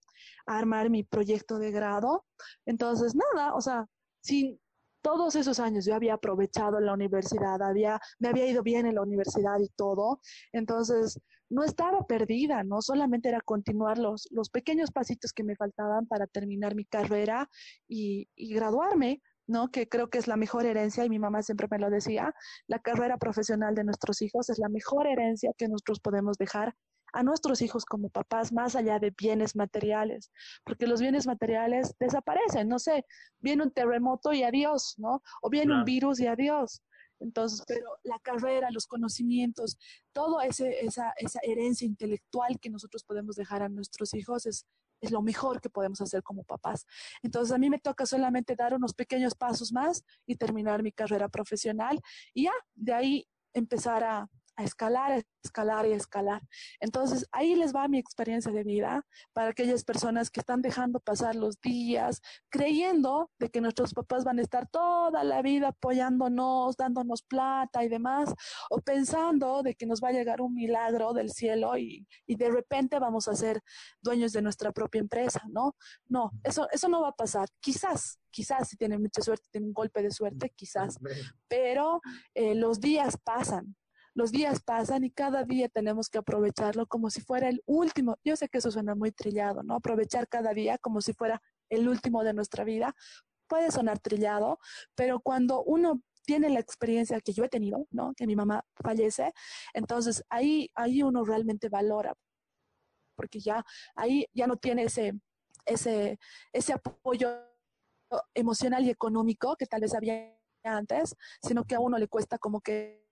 a armar mi proyecto de grado. Entonces, nada, o sea, sin, todos esos años yo había aprovechado la universidad, había, me había ido bien en la universidad y todo, entonces no estaba perdida, ¿no? Solamente era continuar los, los pequeños pasitos que me faltaban para terminar mi carrera y, y graduarme, ¿no? Que creo que es la mejor herencia, y mi mamá siempre me lo decía, la carrera profesional de nuestros hijos es la mejor herencia que nosotros podemos dejar a nuestros hijos como papás más allá de bienes materiales, porque los bienes materiales desaparecen, no sé, viene un terremoto y adiós, ¿no? O viene un virus y adiós. Entonces, pero la carrera, los conocimientos, toda esa, esa herencia intelectual que nosotros podemos dejar a nuestros hijos es, es lo mejor que podemos hacer como papás. Entonces, a mí me toca solamente dar unos pequeños pasos más y terminar mi carrera profesional y ya, de ahí empezar a, a escalar, a escalar y a escalar. Entonces, ahí les va mi experiencia de vida para aquellas personas que están dejando pasar los días, creyendo de que nuestros papás van a estar toda la vida apoyándonos, dándonos plata y demás, o pensando de que nos va a llegar un milagro del cielo y, y de repente vamos a ser dueños de nuestra propia empresa, ¿no? No, eso, eso no va a pasar. Quizás, quizás si tienen mucha suerte, tienen un golpe de suerte, quizás, pero eh, los días pasan los días pasan y cada día tenemos que aprovecharlo como si fuera el último. Yo sé que eso suena muy trillado, ¿no? Aprovechar cada día como si fuera el último de nuestra vida. Puede sonar trillado, pero cuando uno tiene la experiencia que yo he tenido, ¿no? Que mi mamá fallece, entonces ahí, ahí uno realmente valora, porque ya ahí ya no tiene ese, ese, ese apoyo emocional y económico que tal vez había antes, sino que a uno le cuesta como que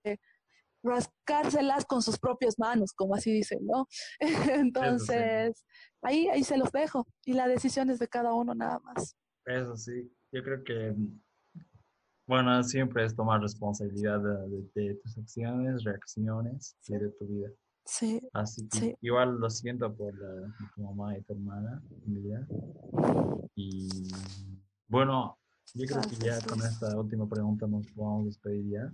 rascárselas con sus propias manos, como así dicen, ¿no? Entonces, ahí, ahí se los dejo y la decisión es de cada uno nada más. Eso sí, yo creo que, bueno, siempre es tomar responsabilidad de, tus acciones, reacciones y de tu vida. Sí. Así que igual lo siento por tu mamá y tu hermana, Y bueno, yo creo que ya con esta última pregunta nos podemos despedir ya.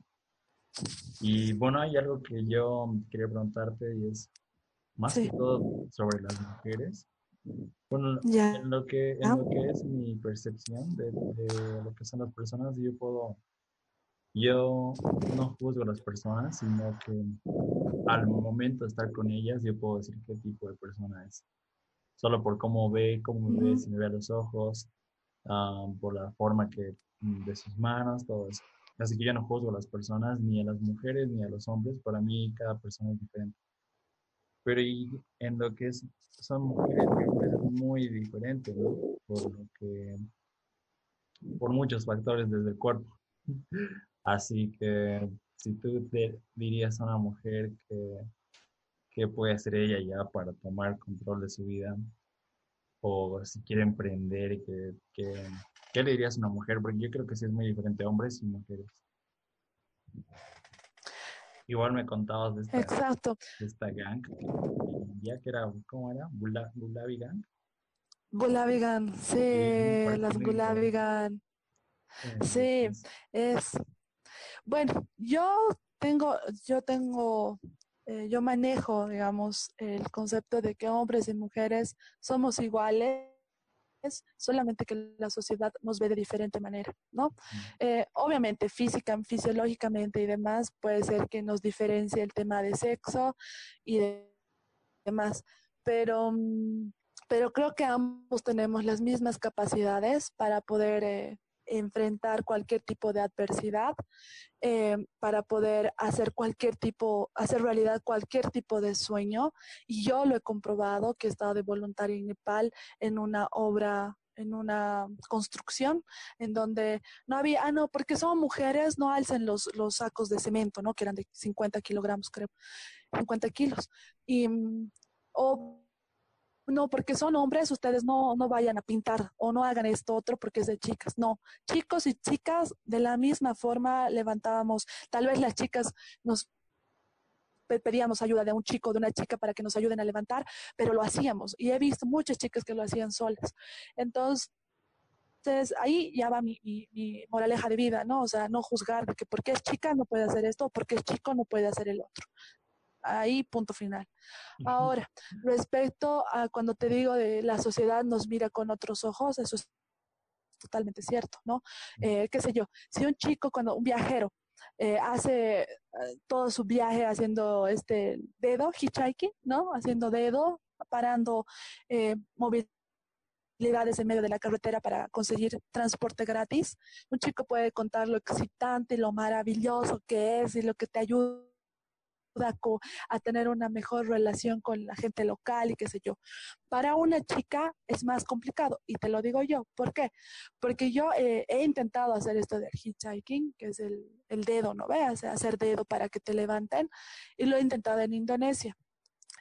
Y bueno, hay algo que yo quería preguntarte y es más que todo sobre las mujeres. Bueno, en, lo que, en lo que es mi percepción de, lo que son las personas, yo puedo, yo no juzgo a las personas, sino que al momento de estar con ellas, yo puedo decir qué tipo de persona es. Solo por cómo ve, cómo me ve, si me ve a los ojos, ah, por la forma que de sus manos, todo eso. Así que yo no juzgo a las personas, ni a las mujeres, ni a los hombres. Para mí cada persona es diferente. Pero en lo que es, son mujeres y es muy diferente, ¿no? Por lo que por muchos factores desde el cuerpo. Así que si tú te dirías a una mujer que, que puede hacer ella ya para tomar control de su vida, o si quiere emprender, que, que, ¿qué le dirías a una mujer? Porque yo creo que sí es muy diferente hombres y mujeres. Igual me contabas de esta, Exacto. de esta gang, ya que era, ¿cómo era? Bula, Bulavi Gang. Gulavigan, sí, Sí, las parece Gulavigan. Eh, Sí, es. Bueno, yo tengo, yo tengo, eh, yo manejo, digamos, el concepto de que hombres y mujeres somos iguales, solamente que la sociedad nos ve de diferente manera, ¿no? Eh, obviamente, física, fisiológicamente y demás, puede ser que nos diferencie el tema de sexo y de demás, pero, mm, pero creo que ambos tenemos las mismas capacidades para poder eh, enfrentar cualquier tipo de adversidad, eh, para poder hacer cualquier tipo, hacer realidad cualquier tipo de sueño. Y yo lo he comprobado, que he estado de voluntaria en Nepal en una obra en una construcción en donde no había, ah, no, porque son mujeres, no alcen los, los sacos de cemento, ¿no? Que eran de 50 kilogramos, creo, 50 kilos. Y, mm, no, porque son hombres, ustedes no, no vayan a pintar o no hagan esto otro porque es de chicas. No, chicos y chicas de la misma forma levantábamos, tal vez las chicas nos pe- pedíamos ayuda de un chico de una chica para que nos ayuden a levantar, pero lo hacíamos. Y he visto muchas chicas que lo hacían solas. Entonces, ahí ya va mi, mi- moraleja de vida, ¿no? O sea, no juzgar que porque es chica no puede hacer esto porque es chico no puede hacer el otro. Ahí, punto final. Ahora, respecto a cuando te digo de la sociedad nos mira con otros ojos, eso es totalmente cierto, ¿no? Eh, qué sé yo, si un chico, cuando un viajero eh, hace eh, todo su viaje haciendo este dedo, hitchhiking, ¿no? Haciendo dedo, parando movilidades en medio de la carretera para conseguir transporte gratis, un chico puede contar lo excitante y lo maravilloso que es y lo que te ayuda a, tener una mejor relación con la gente local y qué sé yo. Para una chica es más complicado y te lo digo yo. ¿Por qué? Porque yo eh, he intentado hacer esto del hitchhiking, que es el, el dedo, ¿no veas? Hacer dedo para que te levanten y lo he intentado en Indonesia.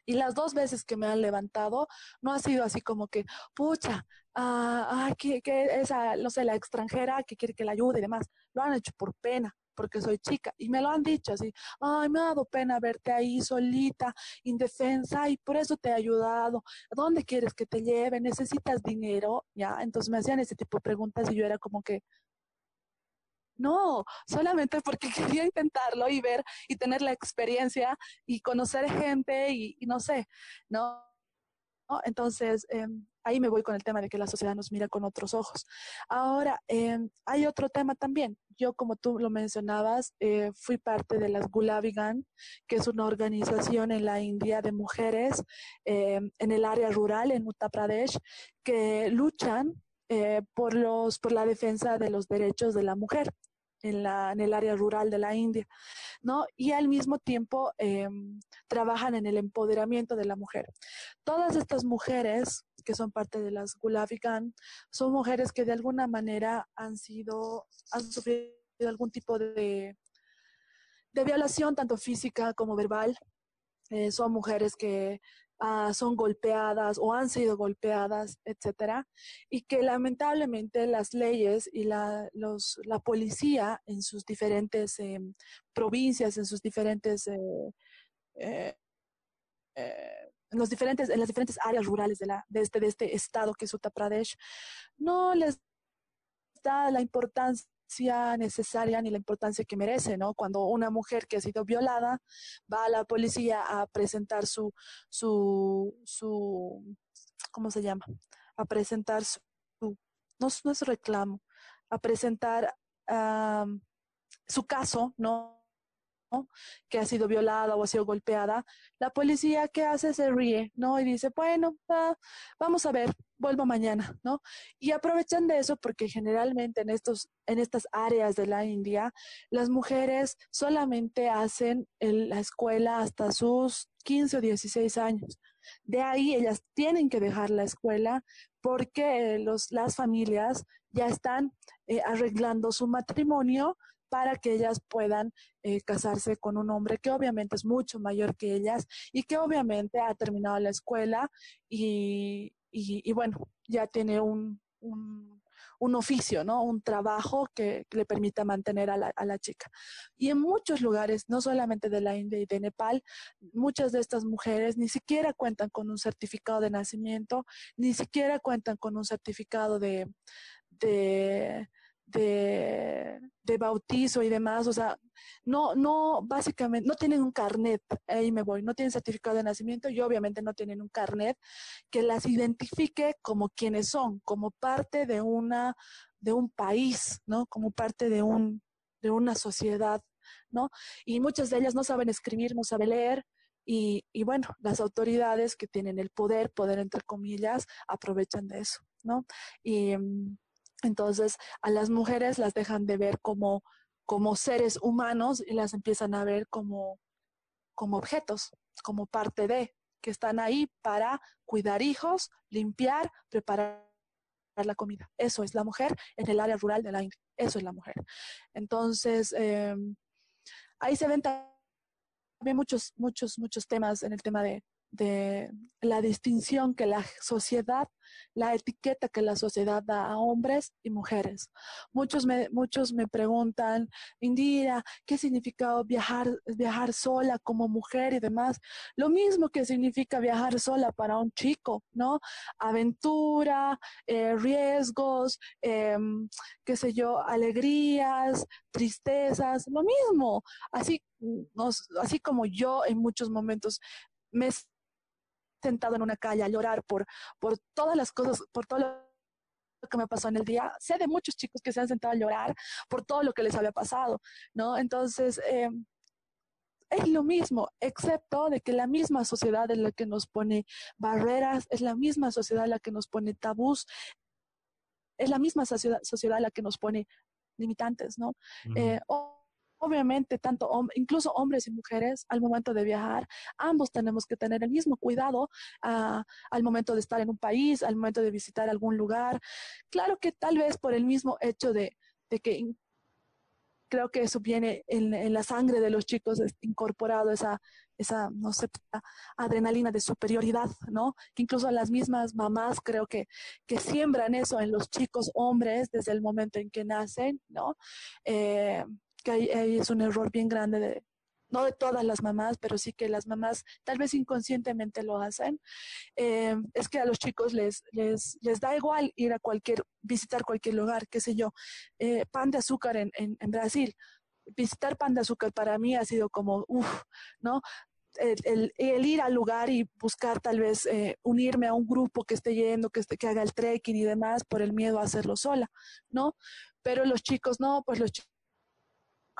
Y las dos veces que me han levantado, no ha sido así como que, pucha, ah, ah, que, que esa, no sé, la extranjera que quiere que la ayude y demás. Lo han hecho por pena, porque soy chica. Y me lo han dicho así, ay, me ha dado pena verte ahí solita, indefensa, y por eso te he ayudado. ¿A dónde quieres que te lleve? ¿Necesitas dinero? Ya, entonces me hacían ese tipo de preguntas y yo era como que, no, solamente porque quería intentarlo y ver y tener la experiencia y conocer gente y, y no sé. ¿No? Entonces, eh, ahí me voy con el tema de que la sociedad nos mira con otros ojos. Ahora, eh, hay otro tema también. Yo, como tú lo mencionabas, eh, fui parte de las Gulavigan, que es una organización en la India de mujeres eh, en el área rural, en Uttar Pradesh, que luchan eh, por, los, por la defensa de los derechos de la mujer en, el área rural de la India, ¿no? Y al mismo tiempo eh, trabajan en el empoderamiento de la mujer. Todas estas mujeres que son parte de las Gulavigan son mujeres que de alguna manera han sido, han sufrido algún tipo de, de violación, tanto física como verbal. Eh, son mujeres que uh, son golpeadas o han sido golpeadas, etcétera, y que lamentablemente las leyes y la, los, la policía en sus diferentes eh, provincias, en sus diferentes eh, en, los diferentes, en las diferentes áreas rurales de, la, de, este, de este estado que es Uttar Pradesh, no les da la importancia necesaria ni la importancia que merece, ¿no? Cuando una mujer que ha sido violada va a la policía a presentar su, su, su ¿cómo se llama? A presentar su, no, no es reclamo, a presentar um, su caso, ¿no? que ha sido violada o ha sido golpeada, la policía que hace se ríe, ¿no? Y dice, bueno, vamos a ver, vuelvo mañana, ¿no? Y aprovechan de eso porque generalmente en, estos, en estas áreas de la India, las mujeres solamente hacen la escuela hasta sus 15 o 16 años. De ahí ellas tienen que dejar la escuela porque los, las familias ya están eh, arreglando su matrimonio para que ellas puedan eh, casarse con un hombre que obviamente es mucho mayor que ellas y que obviamente ha terminado la escuela y, y, bueno, ya tiene un, un, un, oficio, ¿no? Un trabajo que, le permita mantener a la, a la, chica. Y en muchos lugares, no solamente de la India y de Nepal, muchas de estas mujeres ni siquiera cuentan con un certificado de nacimiento, ni siquiera cuentan con un certificado de, de de, de, bautizo y demás, o sea, no, no, básicamente, no tienen un carnet, ahí me voy, no tienen certificado de nacimiento y obviamente no tienen un carnet que las identifique como quienes son, como parte de una, de un país, ¿no? Como parte de un, de una sociedad, ¿no? Y muchas de ellas no saben escribir, no saben leer, y, y, bueno, las autoridades que tienen el poder, poder entre comillas, aprovechan de eso, ¿no? Y, mm, entonces, a las mujeres las dejan de ver como, como seres humanos y las empiezan a ver como, como objetos, como parte de, que están ahí para cuidar hijos, limpiar, preparar la comida. Eso es la mujer en el área rural de la India. Eso es la mujer. Entonces, eh, ahí se ven también muchos, muchos, muchos temas en el tema de, de la distinción que la sociedad, la etiqueta que la sociedad da a hombres y mujeres. Muchos me, muchos me preguntan, Indira, ¿qué significa viajar, viajar sola como mujer y demás? Lo mismo que significa viajar sola para un chico, ¿no? Aventura, eh, riesgos, em, qué sé yo, alegrías, tristezas, lo mismo. Así, así como yo en muchos momentos me sentado en una calle a llorar por, por todas las cosas, por todo lo que me pasó en el día. Sé de muchos chicos que se han sentado a llorar por todo lo que les había pasado, ¿no? Entonces, eh, es lo mismo, excepto de que la misma sociedad es la que nos pone barreras, es la misma sociedad la que nos pone tabús, es la misma sociedad, sociedad la que nos pone limitantes, ¿no? Obviamente, tanto incluso hombres y mujeres, al momento de viajar, ambos tenemos que tener el mismo cuidado ah, al momento de estar en un país, al momento de visitar algún lugar. Claro que tal vez por el mismo hecho de, que creo que eso viene en, la sangre de los chicos incorporado esa, esa, no sé, adrenalina de superioridad, ¿no? Que incluso las mismas mamás creo que, que siembran eso en los chicos hombres desde el momento en que nacen, ¿no? Eh, que ahí, es un error bien grande de, no de todas las mamás, pero sí que las mamás tal vez inconscientemente lo hacen, eh, es que a los chicos les, les, les da igual ir a cualquier, visitar cualquier lugar, qué sé yo, eh, pan de azúcar en, en, Brasil. Visitar pan de azúcar para mí ha sido como, uff, ¿no? El, el, ir al lugar y buscar tal vez eh, unirme a un grupo que esté yendo, que, esté, que haga el trekking y demás por el miedo a hacerlo sola, ¿no? Pero los chicos no, pues los chicos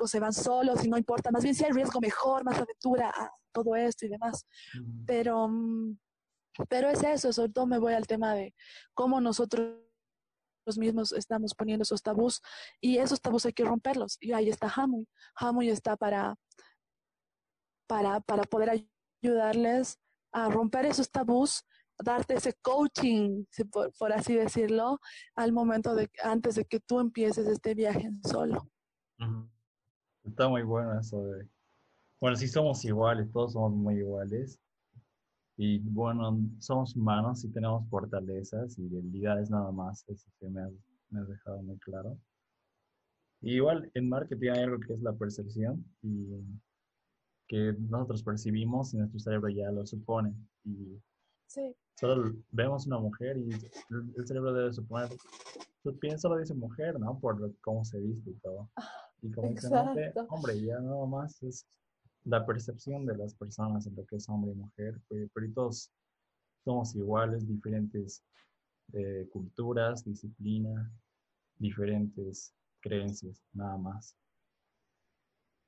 se van solos y no importa, más bien si hay riesgo mejor, más aventura, todo esto y demás. Pero, mm, pero es eso, sobre todo me voy al tema de cómo nosotros mismos estamos poniendo esos tabús y esos tabús hay que romperlos. Y ahí está Hamuy. Hamuy está para, para, para poder ayudarles a romper esos tabús darte ese coaching, por, así decirlo, al momento de antes de que tú empieces este viaje solo. Está muy bueno eso de... Bueno, sí somos iguales, todos somos muy iguales. Y bueno, somos humanos y tenemos fortalezas y debilidades nada más. Eso sí me has, me dejado muy claro. igual en marketing hay algo que es la percepción y que nosotros percibimos y nuestro cerebro ya lo supone. Y sí. solo vemos una mujer y el, cerebro debe suponer, piensa lo dice mujer, ¿no? Por cómo se viste y todo. Y como hombre, ya nada más es la percepción de las personas en lo que es hombre y mujer, pero todos somos iguales, diferentes eh, culturas, disciplina, diferentes creencias, nada más.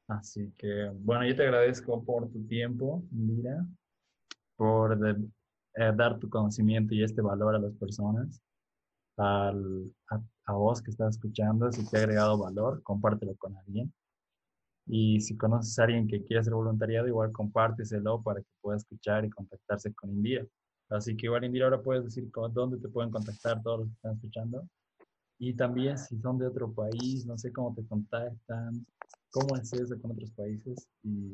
Así que, bueno, yo te agradezco por tu tiempo, Mira, por eh, dar tu conocimiento y este valor a las personas al, a, vos que estás escuchando. Si te ha agregado valor, compártelo con alguien. Y si conoces a alguien que quiere hacer voluntariado, igual compárteselo para que pueda escuchar y contactarse con Indira. Así que igual Indira, ahora puedes decir dónde te pueden contactar todos los que están escuchando. Y también si son de otro país, no sé cómo te contactan, cómo es eso con otros países y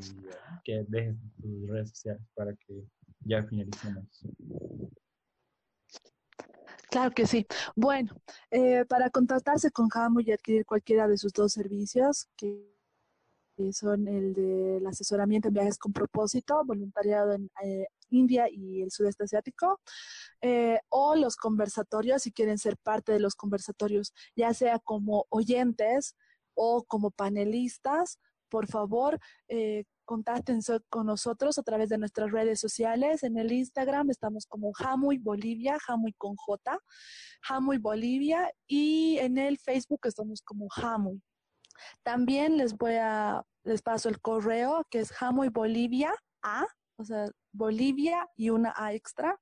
que dejes tus redes sociales para que ya finalicemos. Claro que sí. Bueno, eh, para contactarse con Hamu y adquirir cualquiera de sus dos servicios, que son el del asesoramiento en viajes con propósito, voluntariado en eh, India y el sudeste asiático, eh, o los conversatorios, si quieren ser parte de los conversatorios, ya sea como oyentes o como panelistas, por favor, eh, contáctense con nosotros a través de nuestras redes sociales. En el Instagram estamos como Jamuy Bolivia, Jamuy con J, Jamuy Bolivia, y en el Facebook estamos como Jamuy. También les voy a, les paso el correo que es Jamuy Bolivia A, o sea, Bolivia y una A extra,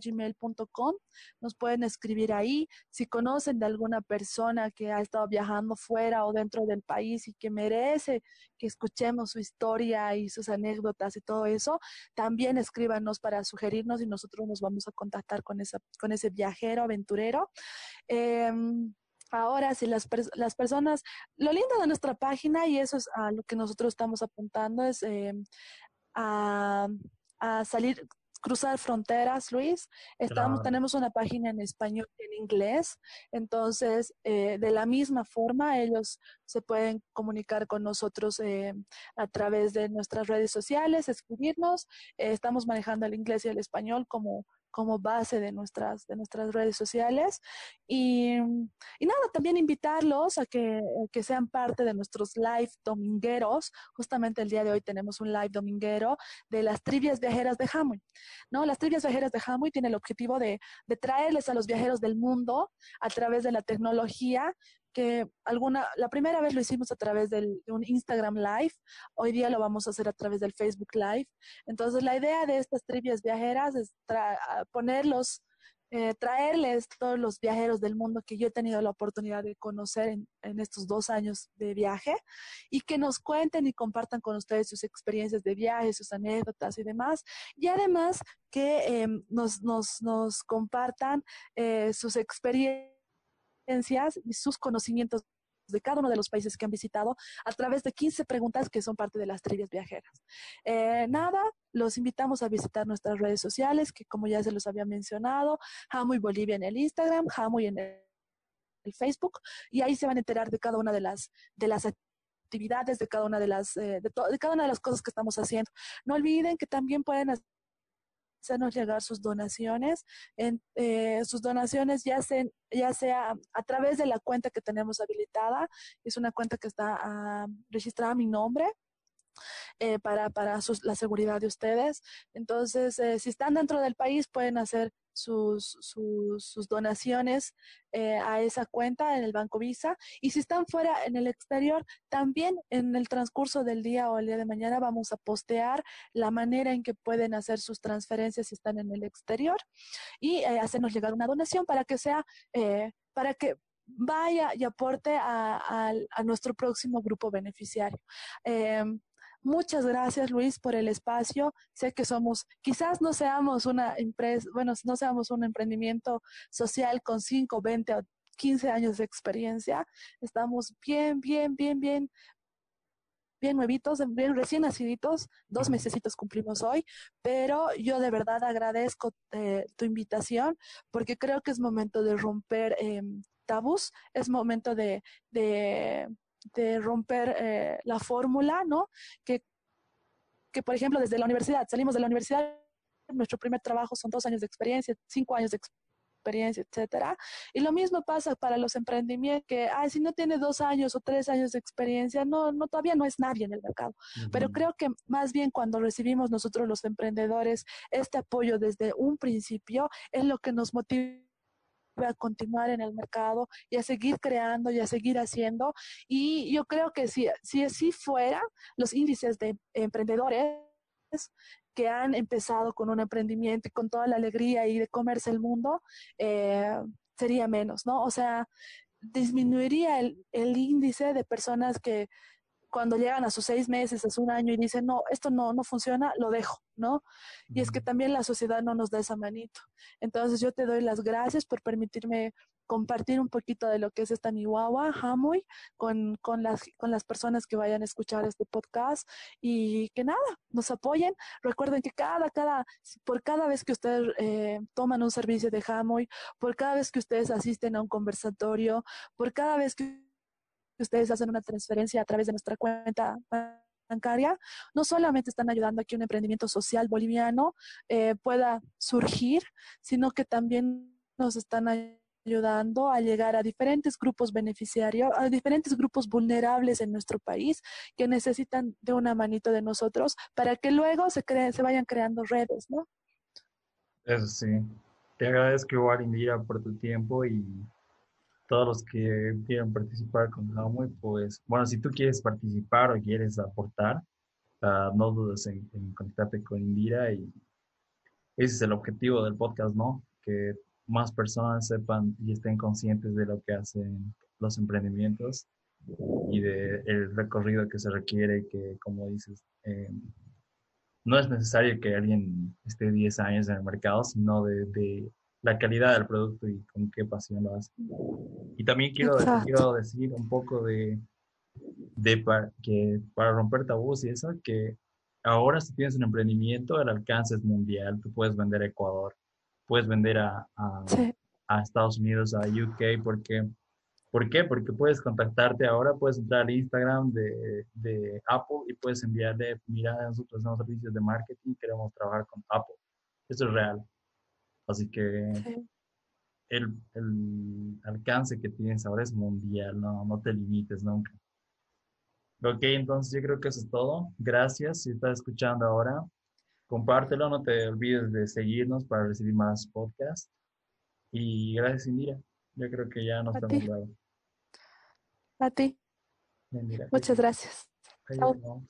gmail.com. Nos pueden escribir ahí. Si conocen de alguna persona que ha estado viajando fuera o dentro del país y que merece que escuchemos su historia y sus anécdotas y todo eso, también escríbanos para sugerirnos y nosotros nos vamos a contactar con, esa, con ese viajero, aventurero. Em, Ahora, si las, las personas, lo lindo de nuestra página, y eso es a lo que nosotros estamos apuntando, es eh, a, salir, cruzar fronteras, Luis. Estamos, Tenemos una página en español y en inglés, entonces, eh, de la misma forma, ellos se pueden comunicar con nosotros eh, a través de nuestras redes sociales, escribirnos. estamos manejando el inglés y el español como como base de nuestras, de nuestras redes sociales. Y, y nada, también invitarlos a que, que, sean parte de nuestros live domingueros. Justamente el día de hoy tenemos un live dominguero de las trivias viajeras de Hamuy. ¿no? Las trivias viajeras de Hamuy tienen el objetivo de, de traerles a los viajeros del mundo a través de la tecnología que alguna, la primera vez lo hicimos a través de un Instagram Live, hoy día lo vamos a hacer a través del Facebook Live. Entonces, la idea de estas trivias viajeras es ponerlos, eh, traerles todos los viajeros del mundo que yo he tenido la oportunidad de conocer en, en, estos dos años de viaje y que nos cuenten y compartan con ustedes sus experiencias de viaje, sus anécdotas y demás. Y además que eh, nos, nos, nos, compartan eh, sus experiencias y sus conocimientos de cada uno de los países que han visitado a través de 15 preguntas que son parte de las trivias viajeras. Eh, nada, los invitamos a visitar nuestras redes sociales, que como ya se los había mencionado, Jamuy Bolivia en el Instagram, Jamuy en el, Facebook, y ahí se van a enterar de cada una de las, de las actividades, de cada una de las, eh, de, de cada una de las cosas que estamos haciendo. No olviden que también pueden hacernos llegar sus donaciones. En, eh, sus donaciones ya, se, ya sea a través de la cuenta que tenemos habilitada, es una cuenta que está ah, registrada a mi nombre. Eh, para, para la seguridad de ustedes. Entonces, eh, si están dentro del país, pueden hacer sus, donaciones eh, a esa cuenta en el Banco Visa. Y si están fuera en el exterior, también en el transcurso del día o el día de mañana vamos a postear la manera en que pueden hacer sus transferencias si están en el exterior y eh, hacernos llegar una donación para que sea, eh, para que vaya y aporte a, a, nuestro próximo grupo beneficiario. Muchas gracias, Luis, por el espacio. Sé que somos, quizás no seamos una empresa, bueno, no seamos un emprendimiento social con 5, 20 o 15 años de experiencia. Estamos bien, bien, bien, bien, bien nuevitos, bien recién naciditos, dos mesecitos cumplimos hoy, pero yo de verdad agradezco eh, tu invitación porque creo que es momento de romper em, tabús, es momento de, de de romper eh, la fórmula, ¿no? Que, que, por ejemplo, desde la universidad, salimos de la universidad, nuestro primer trabajo son dos años de experiencia, cinco años de experiencia, etcétera. Y lo mismo pasa para los emprendimientos, que, ay, si no tiene dos años o tres años de experiencia, no, no todavía no es nadie en el mercado. Pero creo que más bien cuando recibimos nosotros los emprendedores este apoyo desde un principio es lo que nos motiva a continuar en el mercado y a seguir creando y a seguir haciendo. Y yo creo que si, si así fuera, los índices de emprendedores que han empezado con un emprendimiento y con toda la alegría y de comerse el mundo, eh, sería menos, ¿no? O sea, disminuiría el, el índice de personas que cuando llegan a sus seis meses, a un año y dicen, no, esto no, no funciona, lo dejo, ¿no? Y es que también la sociedad no nos da esa manito. Entonces yo te doy las gracias por permitirme compartir un poquito de lo que es esta Nihuahua, Hamuy, con, con, las, con las personas que vayan a escuchar este podcast y que nada, nos apoyen. Recuerden que cada, cada, por cada vez que ustedes eh, toman un servicio de Hamuy, por cada vez que ustedes asisten a un conversatorio, por cada vez que ustedes hacen una transferencia a través de nuestra cuenta bancaria, no solamente están ayudando a que un emprendimiento social boliviano eh, pueda surgir, sino que también nos están ayudando a llegar a diferentes grupos beneficiarios, a diferentes grupos vulnerables en nuestro país que necesitan de una manito de nosotros para que luego se, creen, se vayan creando redes, ¿no? Eso sí. Te agradezco igual, Indira, por tu tiempo y todos los que quieran participar con Hamway, pues, bueno, si tú quieres participar o quieres aportar, uh, no dudes en, en, contactarte con Indira y ese es el objetivo del podcast, ¿no? Que más personas sepan y estén conscientes de lo que hacen los emprendimientos y del el recorrido que se requiere, que como dices, eh, no es necesario que alguien esté 10 años en el mercado, sino de la calidad del producto y con qué pasión lo hace. Y también quiero, quiero decir un poco de, de para, que para romper tabús y eso, que ahora si tienes un emprendimiento, el alcance es mundial. Tú puedes vender a Ecuador, puedes vender a, a, Sí. a Estados Unidos, a UK, porque, ¿por qué? Porque puedes contactarte ahora, puedes entrar al Instagram de, de Apple y puedes enviarle, mira, nosotros hacemos servicios de marketing, queremos trabajar con Apple. Eso es real. Así que Sí. el, el alcance que tienes ahora es mundial, no, no te limites nunca. Ok, entonces yo creo que eso es todo. Gracias. Si estás escuchando ahora, compártelo, no te olvides de seguirnos para recibir más podcasts. Y gracias, Indira. Yo creo que ya nos dado. A ti. Muchas gracias. Chao.